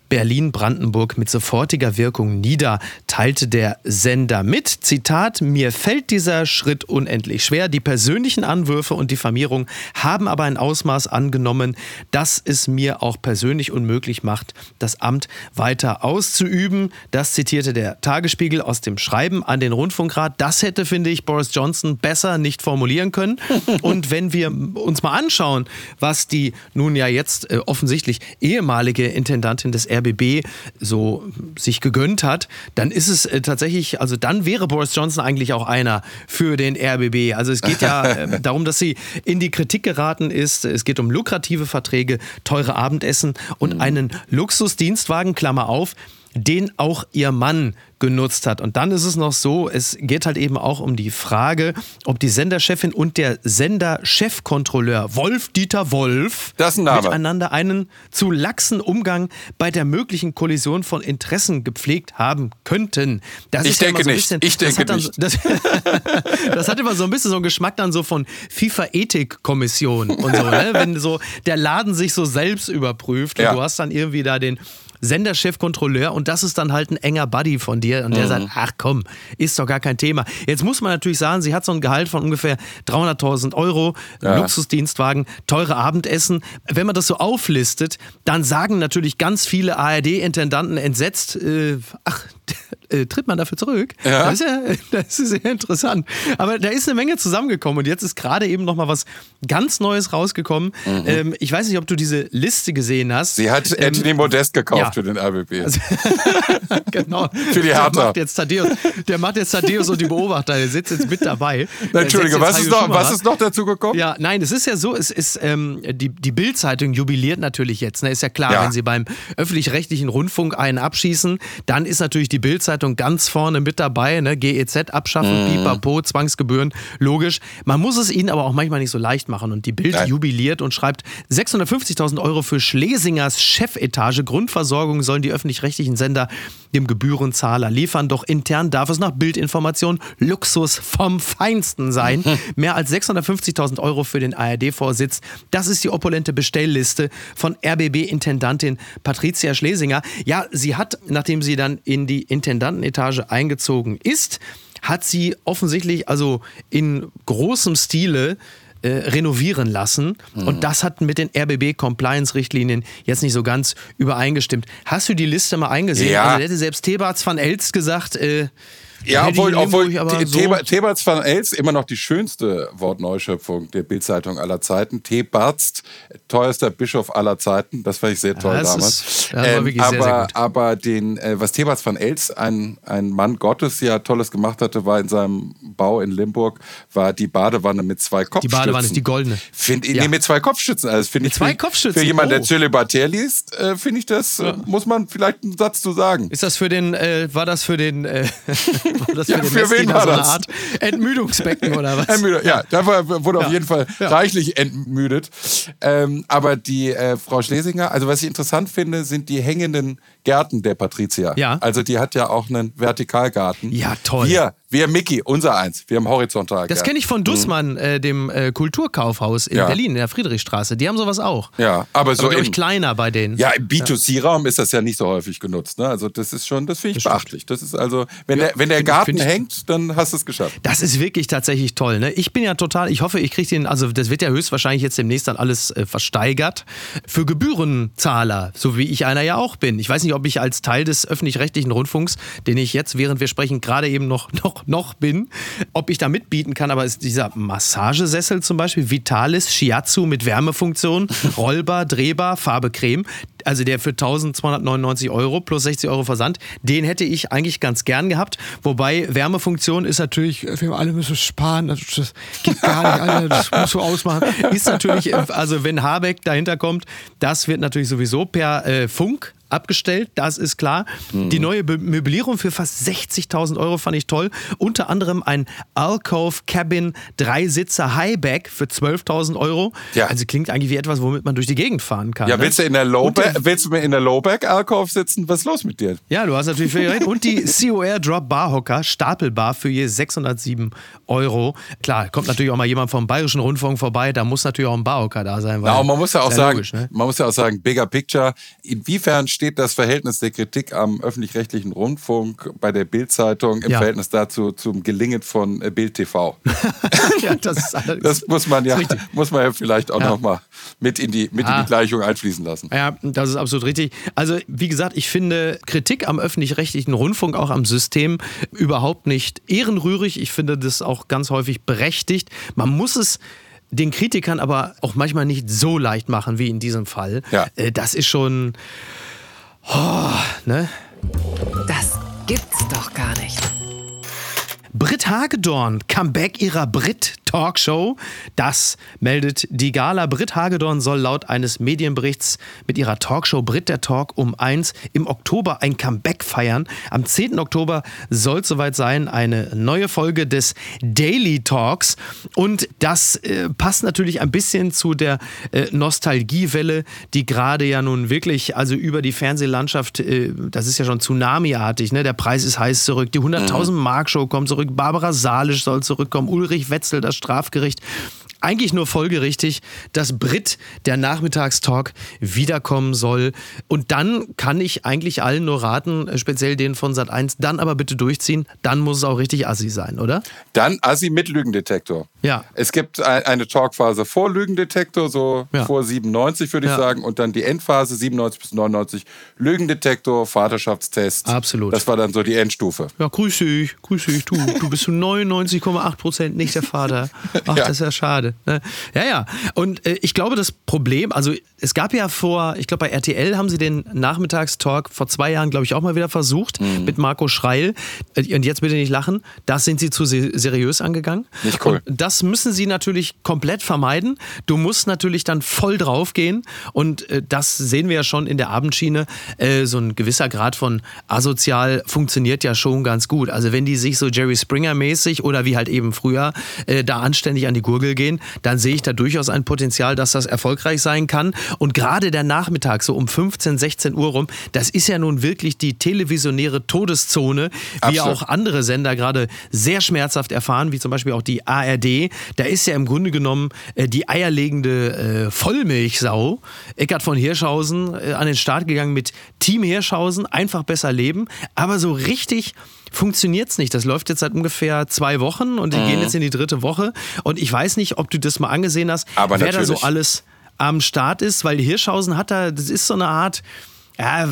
Speaker 1: Berlin-Brandenburg mit sofortiger Wirkung nieder, teilte der Sender mit. Zitat, mir fällt dieser Schritt unendlich schwer. Die persönlichen Anwürfe und Diffamierung haben aber ein Ausmaß angenommen, dass es mir auch persönlich unmöglich macht, das Amt weiter auszuüben. Das zitierte der Tagesspiegel aus dem Schreiben an den Rundfunkrat. Das hätte, finde ich, Boris Johnson besser nicht formulieren können. Und wenn wir uns mal anschauen, was die nun ja jetzt äh, offensichtlich ehemalige Intendantin des RBB so sich gegönnt hat, dann ist es äh, tatsächlich, also dann wäre Boris Johnson eigentlich auch einer für den RBB. Also es geht ja äh, darum, dass sie in die Kritik geraten ist. Es geht um lukrative Verträge, teure Abendessen und mhm. einen Luxusdienstwagen, Klammer auf, den auch ihr Mann genutzt hat. Und dann ist es noch so, es geht halt eben auch um die Frage, ob die Senderchefin und der Senderchefkontrolleur Wolf Dieter Wolf
Speaker 3: ein
Speaker 1: miteinander einen zu laxen Umgang bei der möglichen Kollision von Interessen gepflegt haben könnten.
Speaker 3: Das ich denke ja so nicht. Bisschen, ich denke
Speaker 1: das
Speaker 3: nicht.
Speaker 1: Das, das, hat immer so ein bisschen so einen Geschmack dann so von FIFA-Ethik-Kommission und so, ne? wenn so der Laden sich so selbst überprüft ja. und du hast dann irgendwie da den Senderchefkontrolleur und das ist dann halt ein enger Buddy von dir und der mhm. sagt, ach komm, ist doch gar kein Thema. Jetzt muss man natürlich sagen, sie hat so ein Gehalt von ungefähr 300.000 Euro, ja. Luxusdienstwagen, teure Abendessen. Wenn man das so auflistet, dann sagen natürlich ganz viele ARD-Intendanten entsetzt, äh, ach, äh, tritt man dafür zurück. Ja. Das, ist ja, das ist sehr interessant. Aber da ist eine Menge zusammengekommen und jetzt ist gerade eben noch mal was ganz Neues rausgekommen. Mhm. Ähm, ich weiß nicht, ob du diese Liste gesehen hast.
Speaker 3: Sie hat ähm, Anthony Modest gekauft ja. für den RBB. Also,
Speaker 1: genau.
Speaker 3: für die Hertha.
Speaker 1: Der macht jetzt Thaddeus, der macht jetzt Thaddeus und die Beobachter. Der sitzt jetzt mit dabei.
Speaker 3: Entschuldige, was ist, noch, was ist noch dazu gekommen?
Speaker 1: Ja, nein, es ist ja so, es ist ähm, die, die Bild-Zeitung jubiliert natürlich jetzt. Ne? Ist ja klar, ja. wenn sie beim öffentlich-rechtlichen Rundfunk einen abschießen, dann ist natürlich die Bild-Zeitung ganz vorne mit dabei. Ne? GEZ abschaffen, mhm. Pipapo, Zwangsgebühren, logisch. Man muss es ihnen aber auch manchmal nicht so leicht machen. Und die Bild Nein. jubiliert und schreibt 650.000 Euro für Schlesingers Chefetage. Grundversorgung sollen die öffentlich-rechtlichen Sender dem Gebührenzahler liefern. Doch intern darf es nach Bildinformation Luxus vom Feinsten sein. Mhm. Mehr als 650.000 Euro für den ARD-Vorsitz. Das ist die opulente Bestellliste von RBB-Intendantin Patricia Schlesinger. Ja, sie hat, nachdem sie dann in die Intendantenetage eingezogen ist, hat sie offensichtlich also in großem Stile äh, renovieren lassen. Mhm. Und das hat mit den RBB-Compliance-Richtlinien jetzt nicht so ganz übereingestimmt. Hast du die Liste mal eingesehen?
Speaker 3: Ja.
Speaker 1: Also hätte selbst Thebarts van Elst gesagt, äh,
Speaker 3: ja, obwohl, obwohl so Theberts van Els immer noch die schönste Wortneuschöpfung der Bildzeitung aller Zeiten. Thebarzt, teuerster Bischof aller Zeiten. Das fand ich sehr toll ja, damals. Ist, ähm, aber, sehr, sehr aber den, äh, was Theberts van Els, ein, ein Mann Gottes, ja Tolles gemacht hatte, war in seinem Bau in Limburg, war die Badewanne mit zwei Kopfstützen. Die Badewanne
Speaker 1: ist die goldene.
Speaker 3: Find, ja. Nee, mit zwei Kopfstützen. Also
Speaker 1: mit
Speaker 3: ich,
Speaker 1: zwei Kopfstützen?
Speaker 3: Für jemanden, oh. der Zölibatär liest, äh, finde ich das, äh, ja. muss man vielleicht einen Satz zu sagen.
Speaker 1: Ist das für den, äh, war das für den,
Speaker 3: das ja, für, für wen war
Speaker 1: so
Speaker 3: eine
Speaker 1: das? Art Entmüdungsbecken oder was?
Speaker 3: Entmüdung, ja, da wurde auf jeden Fall reichlich entmüdet. Ähm, aber die äh, Frau Schlesinger, also was ich interessant finde, sind die hängenden Gärten der Patricia.
Speaker 1: Ja.
Speaker 3: Also die hat ja auch einen Vertikalgarten.
Speaker 1: Ja, toll.
Speaker 3: Wir, wir Mickey, unser eins, wir haben horizontal.
Speaker 1: Das kenne ich von Dussmann, mhm. äh, dem äh, Kulturkaufhaus in ja. Berlin, in der Friedrichstraße. Die haben sowas auch.
Speaker 3: Ja, aber so.
Speaker 1: Aber, ich, kleiner bei denen.
Speaker 3: Ja, im B2C-Raum ist das ja nicht so häufig genutzt. Ne? Also das ist schon, das finde ich das beachtlich. Das ist also, wenn ja, der, wenn der Garten ich, hängt, dann hast du es geschafft.
Speaker 1: Das ist wirklich tatsächlich toll. Ne? Ich bin ja total, ich hoffe, ich kriege den, also das wird ja höchstwahrscheinlich jetzt demnächst dann alles äh, versteigert. Für Gebührenzahler, so wie ich einer ja auch bin. Ich weiß nicht, ob ich als Teil des öffentlich-rechtlichen Rundfunks, den ich jetzt, während wir sprechen, gerade eben noch, noch, noch bin, ob ich da mitbieten kann. Aber ist dieser Massagesessel zum Beispiel, Vitalis Shiatsu mit Wärmefunktion, rollbar, drehbar, Farbe Creme, also der für 1299 Euro plus 60 Euro Versand, den hätte ich eigentlich ganz gern gehabt. Wobei Wärmefunktion ist natürlich, wir alle müssen sparen, das, geht gar nicht, Alter, das musst du ausmachen. Ist natürlich, also wenn Habeck dahinter kommt, das wird natürlich sowieso per äh, Funk abgestellt, das ist klar. Mhm. Die neue Möblierung für fast 60.000 Euro fand ich toll. Unter anderem ein Alcove Cabin Dreisitzer Highback für 12.000 Euro. Ja. Also klingt eigentlich wie etwas, womit man durch die Gegend fahren kann.
Speaker 3: Ja, ne? willst du in der Lowback, willst du in der Lowback Alcove sitzen? Was ist los mit dir?
Speaker 1: Ja, du hast natürlich völlig recht. Und die COR Drop Barhocker Stapelbar für je 607 Euro. Klar, kommt natürlich auch mal jemand vom Bayerischen Rundfunk vorbei, da muss natürlich auch ein Barhocker da sein.
Speaker 3: Weil Na, man muss ja auch sagen, logisch, ne? man muss ja auch sagen, Bigger Picture. Inwiefern steht das Verhältnis der Kritik am öffentlich-rechtlichen Rundfunk bei der Bild-Zeitung im
Speaker 1: Ja.
Speaker 3: Verhältnis dazu zum Gelingen von äh, Bild TV.
Speaker 1: ja, das
Speaker 3: Das muss man ja, muss man ja vielleicht auch
Speaker 1: Ja.
Speaker 3: noch mal mit in die, mit in
Speaker 1: Ah.
Speaker 3: die Gleichung einfließen lassen.
Speaker 1: Ja, das ist absolut richtig. Also, wie gesagt, ich finde Kritik am öffentlich-rechtlichen Rundfunk, auch am System, überhaupt nicht ehrenrührig. Ich finde das auch ganz häufig berechtigt. Man muss es den Kritikern aber auch manchmal nicht so leicht machen wie in diesem Fall.
Speaker 3: Ja.
Speaker 1: Äh, Das ist schon. Oh, ne?
Speaker 2: Das gibt's doch gar nicht.
Speaker 1: Britt Hagedorn, Comeback ihrer Brit-Talkshow. Das meldet die Gala. Britt Hagedorn soll laut eines Medienberichts mit ihrer Talkshow Brit der Talk um eins im Oktober ein Comeback feiern. Am 10. Oktober soll es soweit sein, eine neue Folge des Daily Talks. Und das äh, passt natürlich ein bisschen zu der äh, Nostalgiewelle, die gerade ja nun wirklich, also über die Fernsehlandschaft, äh, das ist ja schon Tsunami-artig, ne? Der Preis ist heiß zurück, die 100.000 Mark Show kommt zurück, Barbara Salisch soll zurückkommen, Ulrich Wetzel, das Strafgericht. Eigentlich nur folgerichtig, dass Brit, der Nachmittagstalk, wiederkommen soll. Und dann kann ich eigentlich allen nur raten, speziell den von Sat 1, dann aber bitte durchziehen, dann muss es auch richtig assi sein, oder?
Speaker 3: Dann Assi mit Lügendetektor.
Speaker 1: Ja.
Speaker 3: Es gibt ein- eine Talkphase vor Lügendetektor, so
Speaker 1: Ja.
Speaker 3: vor 97 würde ich
Speaker 1: Ja.
Speaker 3: sagen, und dann die Endphase 97 bis 99 Lügendetektor, Vaterschaftstest.
Speaker 1: Absolut.
Speaker 3: Das war dann so die Endstufe.
Speaker 1: Ja, grüß dich, grüß dich, du, du bist zu 99,8 Prozent nicht der Vater. Ach,
Speaker 3: Ja.
Speaker 1: das ist ja schade. Ne? Ja, ja. Und äh, ich glaube, das Problem, also es gab ja vor, ich glaube bei RTL haben sie den Nachmittagstalk vor zwei Jahren, glaube ich, auch mal wieder versucht
Speaker 3: Mhm.
Speaker 1: mit Marco Schreil. Äh, Und jetzt bitte nicht lachen, das sind sie zu se seriös angegangen.
Speaker 3: Nicht cool.
Speaker 1: Und das müssen sie natürlich komplett vermeiden. Du musst natürlich dann voll drauf gehen. Und äh, das sehen wir ja schon in der Abendschiene. Äh, so ein gewisser Grad von asozial funktioniert ja schon ganz gut. Also wenn die sich so Jerry Springer mäßig oder wie halt eben früher da anständig an die Gurgel gehen, dann sehe ich da durchaus ein Potenzial, dass das erfolgreich sein kann. Und gerade der Nachmittag, so um 15, 16 Uhr rum, das ist ja nun wirklich die televisionäre Todeszone, wie
Speaker 3: Absolut.
Speaker 1: auch andere Sender gerade sehr schmerzhaft erfahren, wie zum Beispiel auch die ARD. Da ist ja im Grunde genommen äh, die eierlegende äh, Vollmilchsau, Eckart von Hirschhausen, äh, an den Start gegangen mit Team Hirschhausen, einfach besser leben. Aber so richtig funktioniert es nicht. Das läuft jetzt seit ungefähr zwei Wochen und die
Speaker 3: Mhm.
Speaker 1: gehen jetzt in die dritte Woche. Und ich weiß nicht, ob du das mal angesehen hast,
Speaker 3: Aber
Speaker 1: wer da so
Speaker 3: natürlich.
Speaker 1: alles am Start ist, weil Hirschhausen hat da, das ist so eine Art, ja,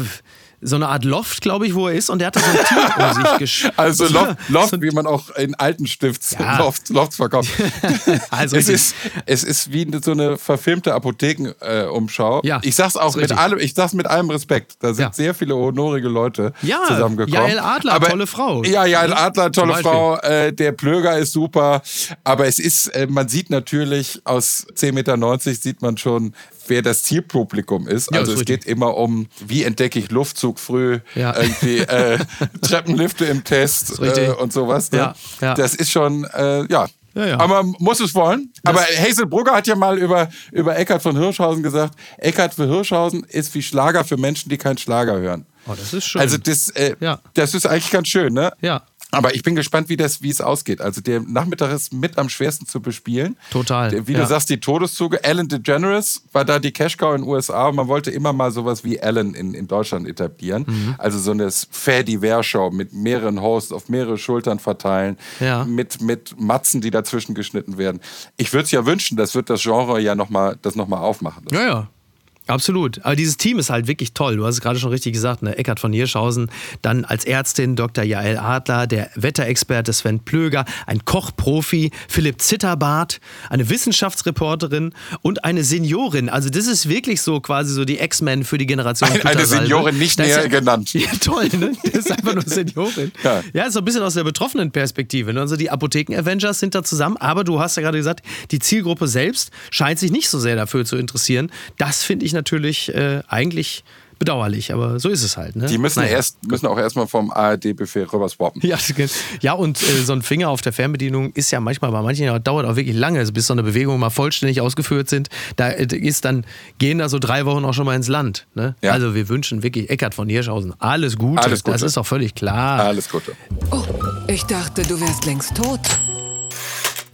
Speaker 1: so eine Art Loft, glaube ich, wo er ist und der hat da so ein Team um sich gesch
Speaker 3: Also
Speaker 1: so-
Speaker 3: Loft, Loft
Speaker 1: so-
Speaker 3: wie man auch in alten Stifts
Speaker 1: Ja.
Speaker 3: Lofts, Lofts verkauft.
Speaker 1: Also
Speaker 3: es, ist, es ist wie so eine verfilmte Apothekenumschau.
Speaker 1: Ja,
Speaker 3: ich sag's auch mit
Speaker 1: richtig.
Speaker 3: allem, ich sag's mit allem Respekt. Da sind
Speaker 1: Ja.
Speaker 3: sehr viele honorige Leute
Speaker 1: Ja,
Speaker 3: zusammengekommen.
Speaker 1: Jael Adler, tolle Frau.
Speaker 3: Ja, Jael Adler, tolle. Frau. Äh, der Plöger ist super. Aber es ist, äh, man sieht natürlich aus 10,90 Meter sieht man schon, wer das Zielpublikum ist.
Speaker 1: Ja,
Speaker 3: also
Speaker 1: ist
Speaker 3: es
Speaker 1: richtig.
Speaker 3: geht immer um, wie entdecke ich Luftzug früh,
Speaker 1: Ja.
Speaker 3: irgendwie äh, Treppenlifte im Test äh, und sowas. Ne?
Speaker 1: Ja.
Speaker 3: Das ist schon, äh, ja. Aber man muss es wollen. Aber Hazel Brugger hat ja mal über, über Eckhard von Hirschhausen gesagt, Eckhard von Hirschhausen ist wie Schlager für Menschen, die keinen Schlager hören.
Speaker 1: Oh, das ist schön.
Speaker 3: Also das, äh,
Speaker 1: Ja.
Speaker 3: das ist eigentlich ganz schön, ne?
Speaker 1: Ja.
Speaker 3: Aber ich bin gespannt, wie das, wie es ausgeht. Also der Nachmittag ist mit am schwersten zu bespielen.
Speaker 1: Total,
Speaker 3: Der, wie
Speaker 1: ja.
Speaker 3: du sagst, die Todeszüge. Ellen DeGeneres war da die Cash-Cow in den USA und man wollte immer mal sowas wie Ellen in, in Deutschland etablieren.
Speaker 1: Mhm.
Speaker 3: Also so eine Fair-Divers-Show mit mehreren Hosts auf mehrere Schultern verteilen,
Speaker 1: Ja.
Speaker 3: mit, mit Matzen, die dazwischen geschnitten werden. Ich würde es ja wünschen, das wird das Genre ja nochmal noch mal aufmachen.
Speaker 1: Ja, ja. Absolut. Aber dieses Team ist halt wirklich toll. Du hast es gerade schon richtig gesagt, ne? Eckart von Hirschhausen, dann als Ärztin Dr. Jael Adler, der Wetterexperte Sven Plöger, ein Kochprofi Philipp Zitterbart, eine Wissenschaftsreporterin und eine Seniorin. Also das ist wirklich so quasi so die X-Men für die Generation
Speaker 3: Eine- eine. Seniorin, nicht
Speaker 1: Das
Speaker 3: näher genannt.
Speaker 1: Ja, toll, ne? Das ist einfach nur Seniorin.
Speaker 3: Ja.
Speaker 1: Ja, ist so ein bisschen aus der betroffenen Perspektive. Ne? Also die Apotheken-Avengers sind da zusammen, aber du hast ja gerade gesagt, die Zielgruppe selbst scheint sich nicht so sehr dafür zu interessieren. Das finde ich natürlich äh, eigentlich bedauerlich, aber so ist es halt. Ne?
Speaker 3: Die müssen,
Speaker 1: Naja.
Speaker 3: erst, müssen auch erstmal vom ARD-Buffet rüber swappen.
Speaker 1: Ja, ja und äh, so ein Finger auf der Fernbedienung ist ja manchmal bei manchen ja, dauert auch wirklich lange, bis so eine Bewegung mal vollständig ausgeführt sind. Da äh, ist dann gehen da so drei Wochen auch schon mal ins Land. Ne?
Speaker 3: Ja.
Speaker 1: Also wir wünschen wirklich Eckart von Hirschhausen alles Gute.
Speaker 3: Alles Gute.
Speaker 1: Das ist doch völlig klar.
Speaker 3: Alles Gute.
Speaker 2: Oh, ich dachte, du wärst längst tot.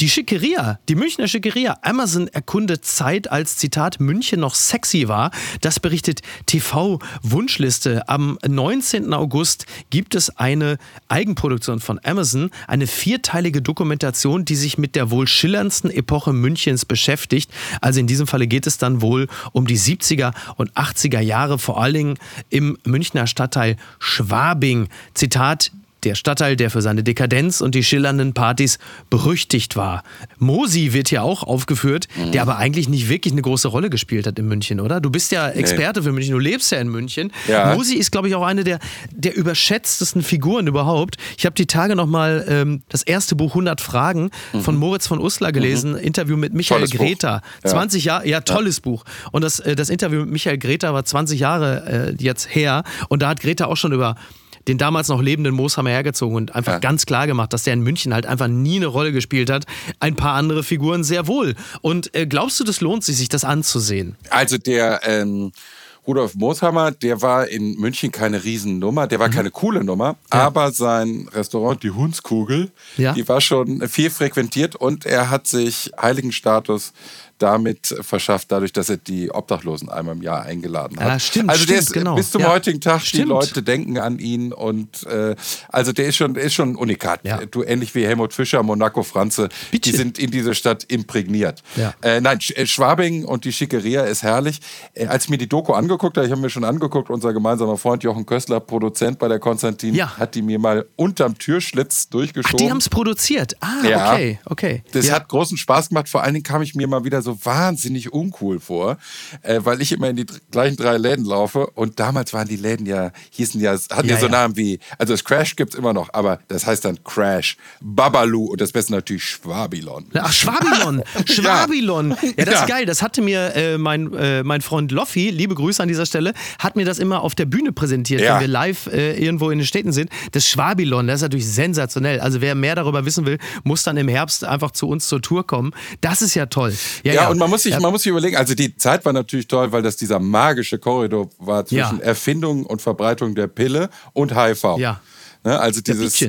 Speaker 1: Die Schickeria, die Münchner Schickeria. Amazon erkundet Zeit, als Zitat München noch sexy war. Das berichtet TV Wunschliste. Am 19. August gibt es eine Eigenproduktion von Amazon, eine vierteilige Dokumentation, die sich mit der wohl schillerndsten Epoche Münchens beschäftigt. Also in diesem Falle geht es dann wohl um die 70er und 80er Jahre, vor allen Dingen im Münchner Stadtteil Schwabing. Zitat, der Stadtteil, der für seine Dekadenz und die schillernden Partys berüchtigt war. Mosi wird hier auch aufgeführt, mhm. der aber eigentlich nicht wirklich eine große Rolle gespielt hat in München, oder? Du bist ja Experte nee. für München, du lebst ja in München. Ja. Mosi ist, glaube ich, auch eine der, der überschätztesten Figuren überhaupt. Ich habe die Tage nochmal ähm, das erste Buch 100 Fragen mhm. von Moritz von Uslar gelesen, mhm. Interview mit Michael tolles Greta. Ja. 20 Jahre, ja, tolles ja. Buch. Und das, äh, das Interview mit Michael Greta war 20 Jahre äh, jetzt her und da hat Greta auch schon über den damals noch lebenden Mooshammer hergezogen und einfach ja. ganz klar gemacht, dass der in München halt einfach nie eine Rolle gespielt hat. Ein paar andere Figuren sehr wohl. Und äh, glaubst du, das lohnt sich, sich das anzusehen?
Speaker 3: Also der ähm, Rudolf Mooshammer, der war in München keine Riesennummer, der war mhm. keine coole Nummer, ja. aber sein Restaurant, die Hundskugel, ja. die war schon viel frequentiert und er hat sich Heiligenstatus damit verschafft, dadurch, dass er die Obdachlosen einmal im Jahr eingeladen hat.
Speaker 1: Ja, stimmt,
Speaker 3: also der
Speaker 1: stimmt,
Speaker 3: ist
Speaker 1: genau.
Speaker 3: bis zum ja, heutigen Tag, stimmt. die Leute denken an ihn und äh, also der ist schon, ist schon unikat. Ja. Du ähnlich wie Helmut Fischer, Monaco Franze, Bitte. die sind in diese Stadt imprägniert. Ja. Äh, nein, äh, Schwabing und die Schickeria ist herrlich. Äh, als ich mir die Doku angeguckt habe, ich habe mir schon angeguckt, unser gemeinsamer Freund Jochen Kössler, Produzent bei der Konstantin, hat die mir mal unterm Türschlitz durchgeschoben. Ach,
Speaker 1: die haben es produziert. Ah, okay, okay.
Speaker 3: Das hat großen Spaß gemacht. Vor allen Dingen kam ich mir mal wieder so so wahnsinnig uncool vor, äh, weil ich immer in die gleichen drei Läden laufe und damals waren die Läden ja, hießen ja, hatten ja, ja so ja. Namen wie, also das Crash gibt es immer noch, aber das heißt dann Crash, Babalu und das Beste natürlich Schwabilon.
Speaker 1: Ach, Schwabilon, Schwabilon. Ja, das ist geil, das hatte mir äh, mein, äh, mein Freund Loffi, liebe Grüße an dieser Stelle, hat mir das immer auf der Bühne präsentiert, wenn wir live äh, irgendwo in den Städten sind. Das Schwabilon, das ist natürlich sensationell. Also wer mehr darüber wissen will, muss dann im Herbst einfach zu uns zur Tour kommen. Das ist ja toll.
Speaker 3: Ja, ja, und man muss, sich, man muss sich überlegen, also die Zeit war natürlich toll, weil das dieser magische Korridor war zwischen ja. Erfindung und Verbreitung der Pille und HIV. Ja. Ne, also dieses,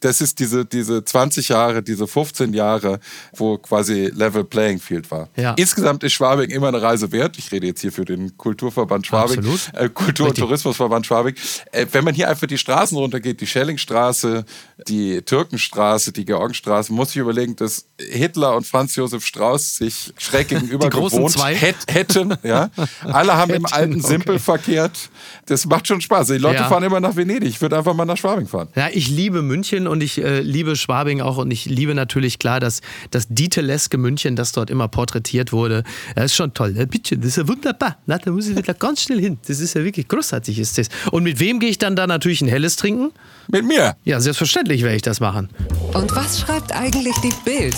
Speaker 3: das ist diese, diese 20 Jahre, diese 15 Jahre, wo quasi Level Playing Field war. Ja. Insgesamt ist Schwabing immer eine Reise wert. Ich rede jetzt hier für den Kulturverband Schwabing, äh, Kultur- und Tourismusverband Schwabing. Äh, wenn man hier einfach die Straßen runtergeht, die Schellingstraße, die Türkenstraße, die Georgenstraße, muss ich überlegen, dass Hitler und Franz Josef Strauß sich schräg gegenüber gewohnt hätten. Ja? Alle haben im alten okay. Simpel verkehrt. Das macht schon Spaß. Die Leute ja. fahren immer nach Venedig. Ich würde einfach mal nach Schwabing fahren fahren.
Speaker 1: Ja, ich liebe München und ich äh, liebe Schwabing auch und ich liebe natürlich klar, dass das Dieteleske München, das dort immer porträtiert wurde. Das ist schon toll. Bitte, das ist ja wunderbar. Na, da muss ich wieder ganz schnell hin. Das ist ja wirklich großartig, ist das. Und mit wem gehe ich dann da natürlich ein helles trinken?
Speaker 3: Mit mir.
Speaker 1: Ja, selbstverständlich werde ich das machen.
Speaker 2: Und was schreibt eigentlich die Bild?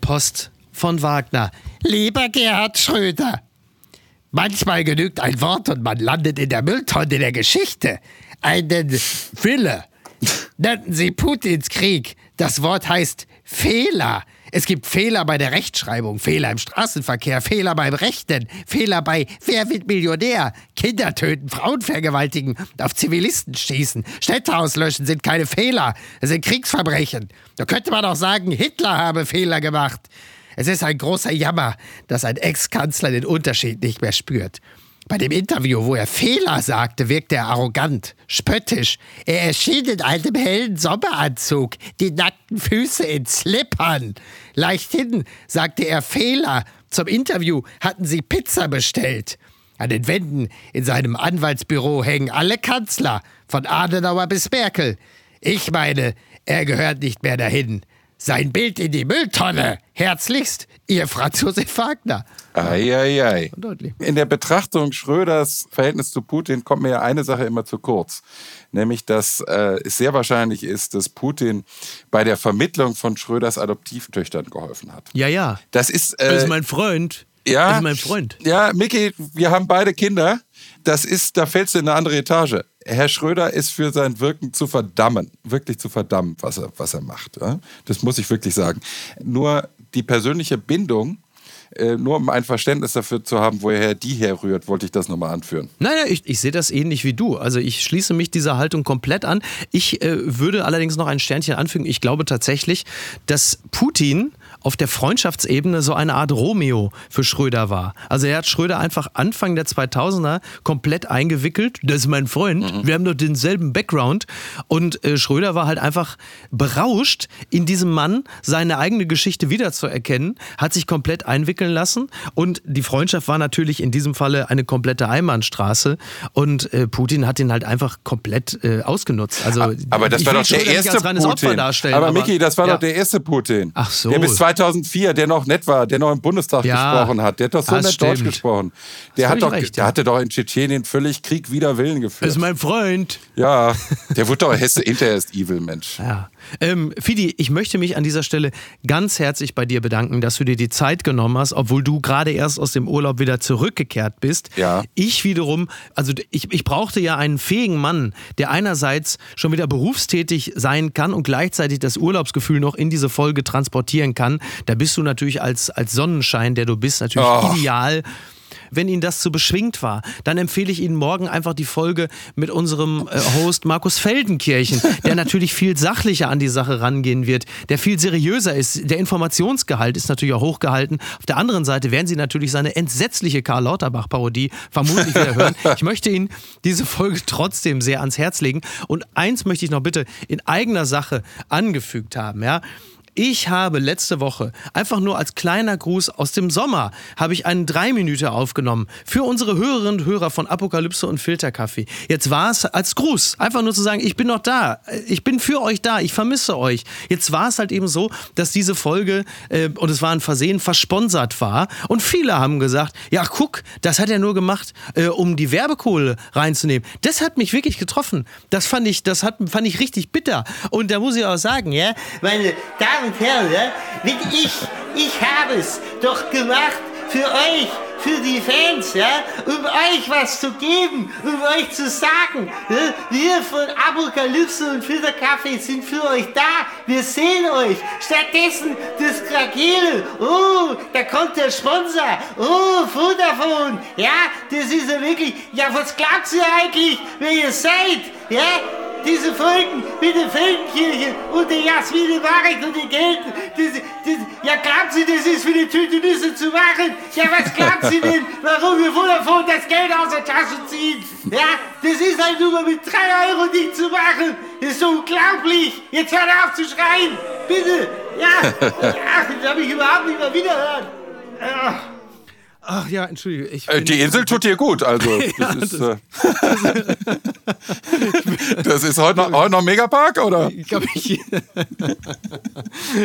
Speaker 1: Post von Wagner.
Speaker 4: Lieber Gerhard Schröder, manchmal genügt ein Wort und man landet in der Mülltonne der Geschichte einen Wille. Nannten Sie Putins Krieg. Das Wort heißt Fehler. Es gibt Fehler bei der Rechtschreibung, Fehler im Straßenverkehr, Fehler beim Rechten, Fehler bei Wer wird Millionär? Kinder töten, Frauen vergewaltigen, auf Zivilisten schießen, Städte auslöschen sind keine Fehler, es sind Kriegsverbrechen. Da könnte man auch sagen, Hitler habe Fehler gemacht. Es ist ein großer Jammer, dass ein Ex-Kanzler den Unterschied nicht mehr spürt. Bei dem Interview, wo er Fehler sagte, wirkte er arrogant, spöttisch. Er erschien in einem hellen Sommeranzug, die nackten Füße in Slippern. Leichthin sagte er Fehler. Zum Interview hatten sie Pizza bestellt. An den Wänden in seinem Anwaltsbüro hängen alle Kanzler, von Adenauer bis Merkel. Ich meine, er gehört nicht mehr dahin. Sein Bild in die Mülltonne. Herzlichst, Ihr Franz Josef Wagner.
Speaker 3: Eieiei. In der Betrachtung Schröders Verhältnis zu Putin kommt mir ja eine Sache immer zu kurz. Nämlich, dass äh, es sehr wahrscheinlich ist, dass Putin bei der Vermittlung von Schröders Adoptivtöchtern geholfen hat.
Speaker 1: Ja, ja.
Speaker 3: Das ist.
Speaker 1: Äh, das ist mein Freund.
Speaker 3: Ja.
Speaker 1: Das ist mein Freund.
Speaker 3: Ja, Micky, wir haben beide Kinder. Das ist, da fällst du in eine andere Etage. Herr Schröder ist für sein Wirken zu verdammen, wirklich zu verdammen, was er, was er macht. Das muss ich wirklich sagen. Nur die persönliche Bindung äh, nur um ein Verständnis dafür zu haben, woher die herrührt, wollte ich das nochmal anführen.
Speaker 1: Naja, ich, ich sehe das ähnlich wie du. Also ich schließe mich dieser Haltung komplett an. Ich äh, würde allerdings noch ein Sternchen anfügen. Ich glaube tatsächlich, dass Putin auf der Freundschaftsebene so eine Art Romeo für Schröder war. Also er hat Schröder einfach Anfang der 2000er komplett eingewickelt. Das ist mein Freund. Mhm. Wir haben doch denselben Background. Und äh, Schröder war halt einfach berauscht, in diesem Mann seine eigene Geschichte wiederzuerkennen, hat sich komplett einwickeln lassen. Und die Freundschaft war natürlich in diesem Falle eine komplette Einbahnstraße. Und äh, Putin hat ihn halt einfach komplett äh, ausgenutzt. Also,
Speaker 3: aber das war doch der erste Putin. Aber, aber Miki, das war ja. doch der erste Putin.
Speaker 1: Ach so.
Speaker 3: Der bis 2004, der noch nett war, der noch im Bundestag ja, gesprochen hat, der hat doch so nett stimmt. Deutsch gesprochen. Der, hat doch, recht, der ja. hatte doch in Tschetschenien völlig Krieg wider Willen geführt.
Speaker 1: Das ist mein Freund.
Speaker 3: Ja, der wurde doch Hesse, hinterher ist evil, Mensch.
Speaker 1: Ja. Ähm, Fidi, ich möchte mich an dieser Stelle ganz herzlich bei dir bedanken, dass du dir die Zeit genommen hast, obwohl du gerade erst aus dem Urlaub wieder zurückgekehrt bist.
Speaker 3: Ja.
Speaker 1: Ich wiederum, also ich, ich brauchte ja einen fähigen Mann, der einerseits schon wieder berufstätig sein kann und gleichzeitig das Urlaubsgefühl noch in diese Folge transportieren kann. Da bist du natürlich als, als Sonnenschein, der du bist, natürlich oh. ideal wenn Ihnen das zu beschwingt war, dann empfehle ich Ihnen morgen einfach die Folge mit unserem äh, Host Markus Feldenkirchen, der natürlich viel sachlicher an die Sache rangehen wird, der viel seriöser ist. Der Informationsgehalt ist natürlich auch hochgehalten. Auf der anderen Seite werden Sie natürlich seine entsetzliche Karl Lauterbach-Parodie vermutlich wieder hören. Ich möchte Ihnen diese Folge trotzdem sehr ans Herz legen. Und eins möchte ich noch bitte in eigener Sache angefügt haben, ja. Ich habe letzte Woche einfach nur als kleiner Gruß aus dem Sommer habe ich einen drei Minuten aufgenommen für unsere Hörerinnen und Hörer von Apokalypse und Filterkaffee. Jetzt war es als Gruß, einfach nur zu sagen, ich bin noch da, ich bin für euch da, ich vermisse euch. Jetzt war es halt eben so, dass diese Folge äh, und es war ein Versehen versponsert war und viele haben gesagt, ja guck, das hat er nur gemacht, äh, um die Werbekohle reinzunehmen. Das hat mich wirklich getroffen. Das fand ich, das hat, fand ich richtig bitter. Und da muss ich auch sagen, ja, meine Damen und Herren, ja, wenn ich, ich habe es doch gemacht für euch, für die Fans, ja, um euch was zu geben, um euch zu sagen, ja, wir von Apokalypse und Filterkaffee sind für euch da, wir sehen euch. Stattdessen das Krakele, oh, da kommt der Sponsor, oh, Vodafone, ja, das ist ja wirklich, ja, was glaubt ihr eigentlich, wer ihr seid, ja, diese Folgen mit der Feldenkirche und der Jasmine Marek und die Gelten. Das, das, ja, glauben Sie, das ist für die Tüte Nüsse zu machen? Ja, was glauben Sie denn, warum wir Vodafone das Geld aus der Tasche ziehen? Ja, das ist halt nur mal mit 3 Euro nicht zu machen. Das ist so unglaublich. Jetzt hört auf zu schreien. Bitte. Ja, ach, das habe ich überhaupt nicht mehr wiederhören. Ach. Ja, entschuldige.
Speaker 3: Äh, die Insel tut dir gut, also. Das, ja, ist, das, äh, das ist heute noch, heute noch Megapark, oder?
Speaker 1: Ich glaube, ich,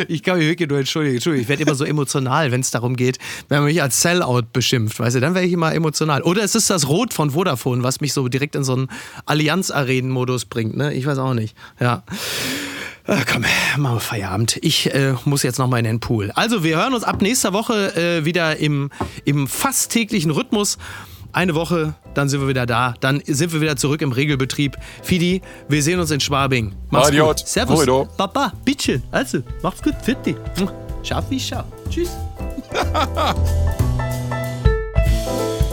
Speaker 1: ich kann mich wirklich nur entschuldigen. Entschuldigen, ich werde immer so emotional, wenn es darum geht, wenn man mich als Sellout beschimpft, weißt du, dann werde ich immer emotional. Oder es ist das Rot von Vodafone, was mich so direkt in so einen Allianz-Arenen-Modus bringt, ne? Ich weiß auch nicht. Ja. Ach, komm, machen wir Feierabend. Ich äh, muss jetzt noch mal in den Pool. Also, wir hören uns ab nächster Woche äh, wieder im, im fast täglichen Rhythmus. Eine Woche, dann sind wir wieder da. Dann sind wir wieder zurück im Regelbetrieb. Fidi, wir sehen uns in Schwabing.
Speaker 3: Mach's Adiot.
Speaker 1: gut. Servus. Moido. Papa, bitte. Also, macht's gut. Fitti. Ciao, wie ciao. Tschüss.